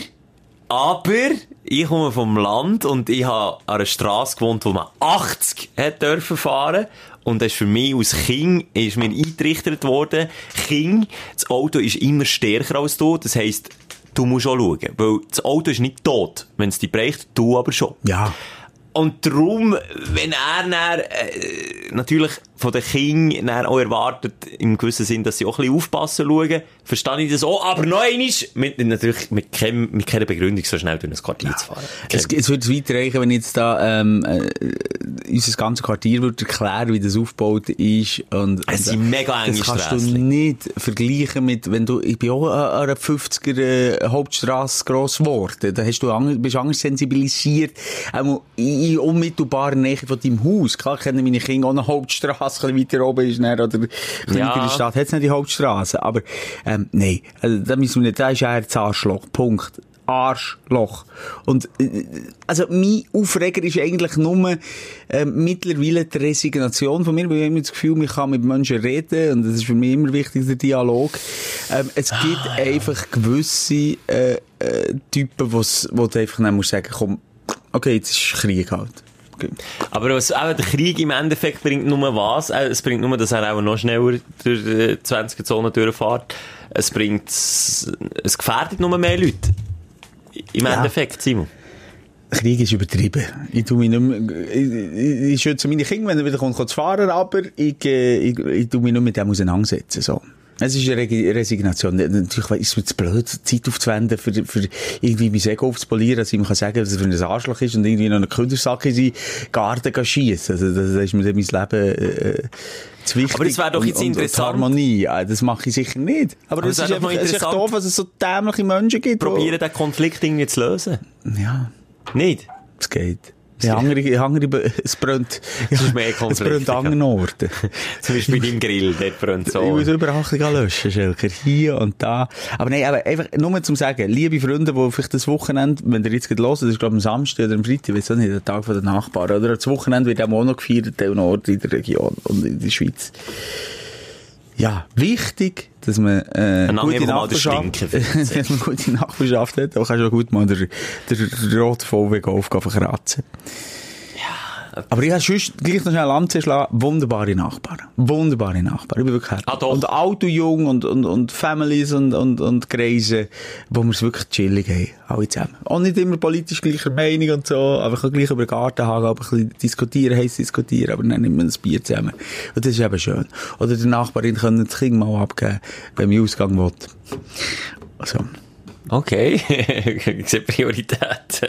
aber, ich komme vom Land und ich habe an einer Straße gewohnt, wo man 80 hat dürfen fahren. Und das ist für mich aus King, ist mir eingetrichtert worden, King, das Auto ist immer stärker als du, das heisst, du musst auch schauen. Weil das Auto ist nicht tot. Wenn es dich bricht, du aber schon. Ja. Und darum, wenn er dann, äh, natürlich von den Kindern auch erwartet, im gewissen Sinn, dass sie auch ein bisschen aufpassen schauen, verstehe ich das auch. Aber noch einmal, mit, natürlich mit, keinem, mit keiner Begründung so schnell durch ein Quartier zu fahren. Es, es würde es weit reichen, wenn ich jetzt da, ähm, äh, unser ganzes Quartier würde erklären, wie das aufgebaut ist. Und, Es und, sind mega enge Das kannst Strassen. du nicht vergleichen mit, wenn du, ich bin auch an einer 50er äh, Hauptstrasse gross geworden. Da hast du ang, bist anders sensibilisiert. Auch in unmittelbarer Nähe von deinem Haus. Klar kennen meine Kinder auch eine Hauptstrasse, ein bisschen weiter oben ist, dann, oder Ja. weiter in der Stadt hat es nicht die Hauptstrasse. Aber, ähm, nein, also, da müssen wir nicht, da ist eher das Arschloch. Punkt. Arschloch. Und, äh, also, mein Aufreger ist eigentlich nur, ähm, mittlerweile die Resignation von mir, weil ich immer das Gefühl, ich kann mit Menschen reden, und das ist für mich immer wichtig, der Dialog. Ähm, es gibt einfach gewisse, äh, äh, Typen, wo's, wo du einfach dann musst sagen, komm, okay, jetzt ist Krieg halt. Aber was, auch der Krieg im Endeffekt bringt nur was? Äh, Es bringt nur, dass er auch noch schneller durch die 20er-Zone durchfährt. Es bringt, es gefährdet nur mehr Leute. Im Ja. Endeffekt, Simon. Krieg ist übertrieben. Ich tu mich nicht mehr, ich, ich, ich schütze meine Kinder, wenn er wieder kommt, zu fahren, aber ich, äh, ich, ich tu mich nicht mit dem auseinandersetzen, so. Es ist eine Resignation. Natürlich ist es mir zu blöd, Zeit aufzuwenden, für, für irgendwie mein Ego aufzupolieren, dass ich ihm kann sagen, dass er für ein Arschloch ist und irgendwie noch einen Kindersack in seinen Garten gehen schiessen. Also, das, das ist mir dann mein Leben, äh, zu wichtig. Aber das wäre doch jetzt und, und, interessant. Und Harmonie, ja, das mache ich sicher nicht. Aber, Aber es es ist einfach, ist echt interessant. doof, dass es so dämliche Menschen gibt. Probieren, den Konflikt irgendwie zu lösen. Ja. Nicht? Es geht. Ja, andere, andere, es brennt, ist mehr es brennt an anderen Orten. Zum Beispiel bei deinem Grill, dort brennt Ich so. muss überall ein löschen, Schelker. Hier und da. Aber nein, aber einfach nur zum Sagen, liebe Freunde, die vielleicht das Wochenende, wenn ihr jetzt gerade hört, das ist glaube ich am Samstag oder am Freitag, ich weiß auch nicht, der Tag von der Nachbarn, oder das Wochenende wird auch noch gefeiert, an Ort in der Region und in der Schweiz. Ja, wichtig, dass man, äh, Ein gute Nachbarschaft, dass man gute Nachbarschaft hat, aber kannst du auch gut mal den, den roten VW Golf gehen verkratzen. Aber ich habe sonst gleich noch schnell Lanze schlagen. Wunderbare Nachbarn. Wunderbare Nachbarn. Ich bin wirklich. Ah, doch. Und alt und jung und, und, und Families und, und, und Kreise, wo wir es wirklich chillig haben. Alle zusammen. Auch nicht immer politisch gleicher Meinung und so, aber ich kann gleich über den Garten haben, aber ein bisschen diskutieren, heiß diskutieren, aber dann nimmt man ein Bier zusammen. Und das ist eben schön. Oder der Nachbarin können das Kind mal abgeben, wenn man Ausgang will. Also. Okay, ich sehe Priorität.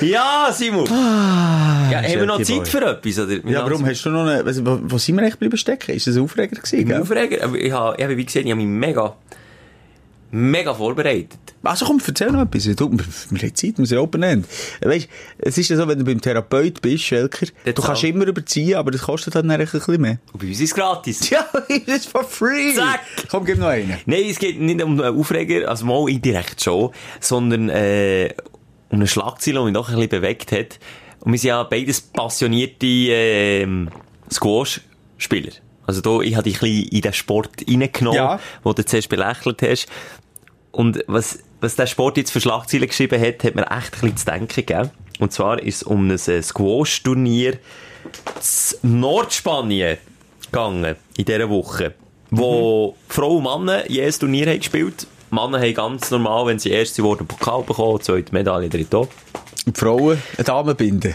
ja, Simon. ja, haben wir noch Zeit für etwas? Oder? Ja, warum hast du noch eine, was- wo, wo sind wir echt bleiben stecken? Ist das ein Aufreger gewesen? Aufreger, aber ich habe, ich habe, wie gesagt, ich habe mich mega, mega vorbereitet. Also komm, erzähl noch etwas. Du, wir haben Zeit, wir sind Open End. Weißt, es ist ja so, wenn du beim Therapeut bist, Schelker, Dort du kannst auch. immer überziehen, aber das kostet dann ein bisschen mehr. Und bei uns ist es gratis. Ja, das ist for free. Zack. Komm, gib noch einen. Nein, es geht nicht um einen Aufreger, also mal indirekt schon, sondern äh, um eine Schlagzeile, die mich doch ein bisschen bewegt hat. Und wir sind ja beides passionierte ähm, Squash-Spieler. Also da, ich habe dich ein bisschen in den Sport reingenommen, Ja. wo du zuerst belächelt hast. Und was, was der Sport jetzt für Schlagzeilen geschrieben hat, hat mir echt ein bisschen zu denken gegeben. Und zwar ist es um ein äh, Squash-Turnier in Nordspanien gegangen, in dieser Woche. Wo Frauen und Männer jedes Turnier haben gespielt. Männer haben ganz normal, wenn sie erste wurden, Pokal bekommen, zweite Medaille, dritte auch. Und Frauen, eine Dame binden.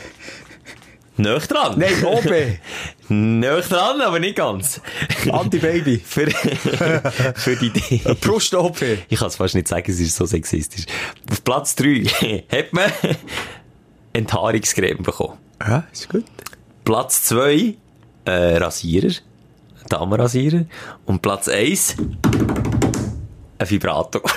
Nöch dran. Nein, OB. Nöch dran, aber nicht ganz. Anti-Baby. für, für die Idee. Brust-OP. Ich kann es fast nicht sagen, es ist so sexistisch. Auf Platz 3 hat man Enthaarungscreme bekommen. Ja, ist gut. Platz 2 äh, Rasierer. Damenrasierer. Und Platz 1 ein Vibrator.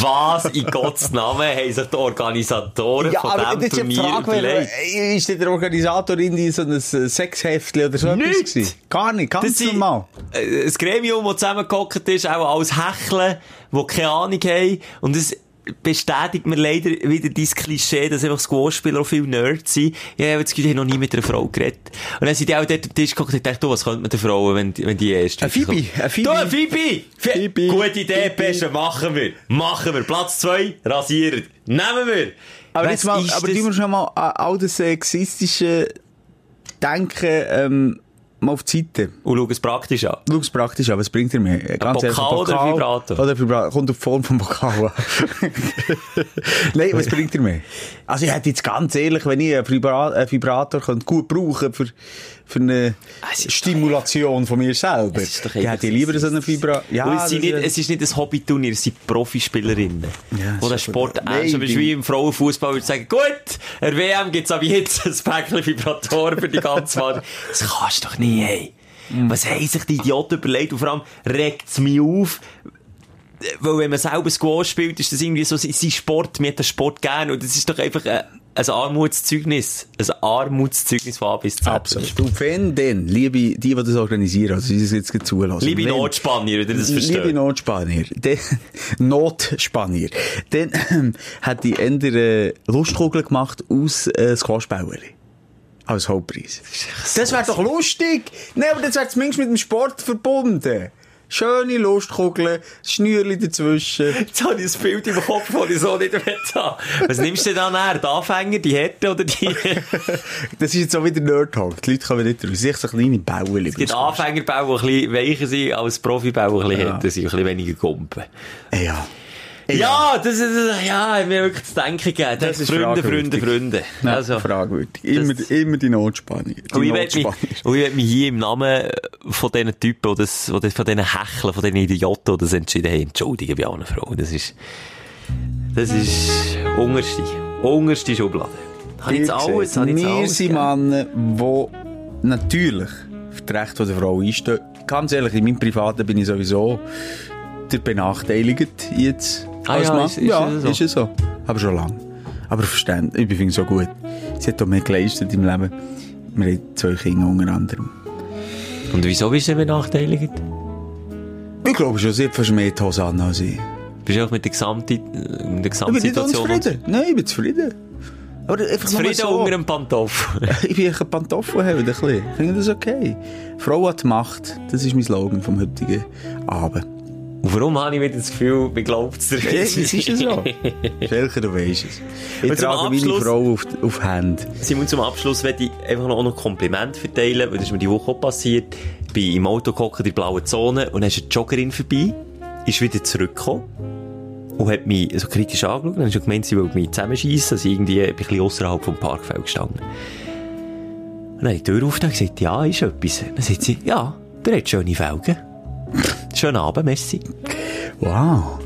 Was in Gottes Namen haben sich die Organisatoren von diesem das Turnier Frage, wer- ist der Organisator in so ein Sexheftchen oder so etwas Nicht. gewesen? Gar nicht, ganz sind- normal. äh, ein Gremium, das zusammengehockt ist, auch als Hecheln, die keine Ahnung haben. Und es bestätigt mir leider wieder dein Klischee, dass einfach Squash-Spieler auch viel Nerds sind. Ich habe das Gefühl, ich habe noch nie mit einer Frau geredet. Und dann sind die auch dort am Tisch geguckt und du, was könnte man den Frauen, wenn, die- wenn die erst... Ein Phoebe, ein Phoebe. Du, ein Phoebe! Phoebe. Gute Idee. Beste, machen wir. Machen wir. Platz zwei, rasieren. Nehmen wir. Aber, Was jetzt mal, aber das? schon mal äh, all das sexistische Denken ähm, mal auf die Seite. Und schau es praktisch an. Schau es praktisch an, was bringt er mir? Ganz Pokal ehrlich, ein oder Vibrator? Oder Vibrator, kommt auf die Form vom Pokal an. Nein, was bringt er mir? Also ich hätte jetzt ganz ehrlich, wenn ich einen Vibra einen Vibrator könnte gut brauchen für, für eine Es ist Stimulation von mir selber, Es ist doch dann hätte ich lieber so einen Vibrator. Ja, es, sind nicht, es ist nicht ein Hobbyturnier, es sind Profispielerinnen. Ja, wo super. Sport ernst die- wie im Frauenfußball würde sagen, gut, der WM gibt's aber jetzt ein Päckchen Vibratoren für die ganze Welt. Das kannst du doch nie, ey. Mhm. Was haben sich die Idioten überlegt? Und vor allem regt's mich auf, weil wenn man selber Squash spielt, ist das irgendwie so sein Sport, mir hat den Sport gerne und das ist doch einfach ein, ein Armutszeugnis. Ein Armutszeugnis von A bis Z. Absolut. Und wenn denn, liebe, die, die das organisieren, also die das jetzt zulassen. Liebe wenn- Notspanier, wenn ihr das versteht. Liebe Notspanier, dann, Notspanier, dann ähm, hat die Ende Lustkugel gemacht aus äh, Squashbauerli. Als Hauptpreis. Das wäre doch lustig! Nein, aber das wäre zumindest mit dem Sport verbunden. Schöne Lustkugeln, Schnürli dazwischen. Jetzt habe ich ein Bild im Kopf, das ich so nicht mehr habe. Was nimmst du denn dann her? Die Anfänger, die Härte oder die... Das ist jetzt auch wieder Nerd Talk. Die Leute kommen nicht raus. Sich so kleine Bauerli. Es gibt Anfängerbau, die ein bisschen weicher sind als Profibau, die sind, ein bisschen weniger Gumpen. Ja. Ja, das ist, ja, hat mir wirklich zu denken gegeben. Das ist Freunde, Freunde. Freunde. Ja, Also, fragwürdig. Immer, das- immer die Notspanier. Die und ich möchte mich, Notspanier. und ich möchte mich hier im Namen von diesen Typen, das, von diesen Hecheln, von diesen Idioten, die das entschieden haben, entschuldigen bei allen Frauen. Das ist, das ist unterste, unterste Schublade. Habe ich jetzt alles, habe ich jetzt Wir sind? Männer, die natürlich für das Recht der Frau einstehen. Ganz ehrlich, in meinem Privaten bin ich sowieso der Benachteiligte jetzt. Ah als ja, ist- ist ja, so? ist es so. Aber schon lange. Aber verständlich, ich finde es so gut. Sie hat auch mehr geleistet im Leben. Wir haben zwei Kinder unter anderem. Und wieso bist du benachteiligt? Ich glaube schon, sie hat fast mehr die Hose an als ich. Bist du auch mit der, Gesamti mit der Ich bin Gesamtsituation unzufrieden. Nein, ich bin zufrieden. Aber einfach Zufrieden so. unter dem Pantoffel. Ich bin ein Pantoffel haben, ein bisschen. Ich finde das okay. Frau hat Macht. Das ist mein Slogan vom heutigen Abend. Und warum habe ich wieder das Gefühl, mir glaubt es dir Ja, es ist ja so. Schelker, du weisst es. Ich Und trage meine Frau auf, auf Hand. Simon, zum Abschluss möchte ich einfach noch noch Kompliment verteilen, weil das ist mir die Woche auch passiert. Ich bin im Auto gehockt in der blauen Zone und dann ist eine Joggerin vorbei, ist wieder zurückgekommen und hat mich so kritisch angeschaut. Dann hat gemeint, sie will mich zusammenschiessen, also irgendwie ich ein bisschen ausserhalb vom Parkfeld gestanden. Und dann habe ich die Tür aufgetan und gesagt, ja, ist etwas. Dann sagt sie, ja, der hat schöne Felgen. Schönen Abend, merci. Wow.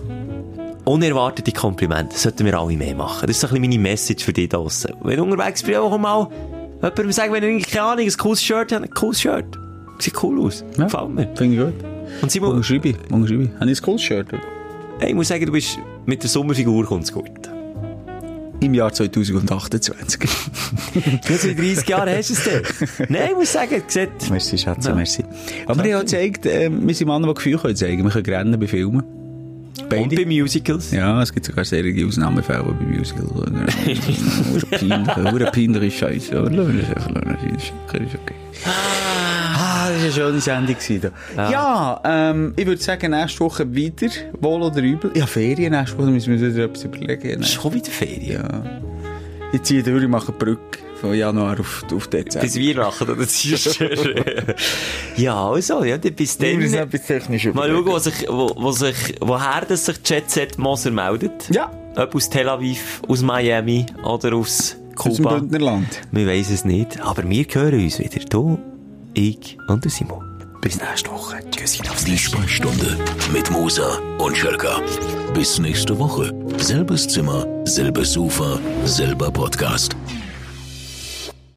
Unerwartete Komplimente. Das sollten wir alle mehr machen. Das ist so ein bisschen meine Message für dich draussen. Wenn du unterwegs bist, auch mal jemandem sagen, wenn irgendwie, keine Ahnung, ein cooles Shirt hat, ein cooles Shirt. Sieht cool aus. Ja. Gefällt mir. Finde ich gut. Und Simon, Unterschreibe ich. Unterschreibe ich. Habe ich ein cooles Shirt? hey, ich muss sagen, du bist mit der Sommerfigur kommt's gut. Im Jahr 2028. Jetzt in 30 Jahren hast du es denn. Nein, ich muss sagen, es sieht... merci, Schatze, Ja. merci. Aber ich habe gezeigt, äh, wir sind Männer, die Gefühle können zeigen. Wir können rennen bei Filmen. Und Beide. bei Musicals. Ja, es gibt sogar sehr viele Ausnahmefälle bei Musicals. Hure peinliche Scheiße. Aber. Ist ist okay. Ah, das war eine schöne Sendung. da. Ja, ähm, ich würde sagen, nächste Woche wieder, wohl oder übel. Ja, Ferien nächste Woche, müssen wir uns wieder etwas überlegen. Ist schon wieder Ferien. Ja. Ich ziehe durch, ich mache Brücke von Januar auf, auf Dezember. Bis Weihnachten oder ziehst du? ja, also, ja, bis dann... Wir müssen etwas technisch Mal schauen, wo sich, wo, wo sich, woher das sich Jet Set Moser meldet. Ja. Ob aus Tel Aviv, aus Miami oder aus Aus dem Kuba. Bündnerland. Wir wissen es nicht, aber wir hören uns wieder. Du, ich und der Simon. Bis nächste Woche. Tschüssi, Die Sprechstunde mit Musa und Schelka. Bis nächste Woche. Selbes Zimmer, selbes Sofa, selber Podcast.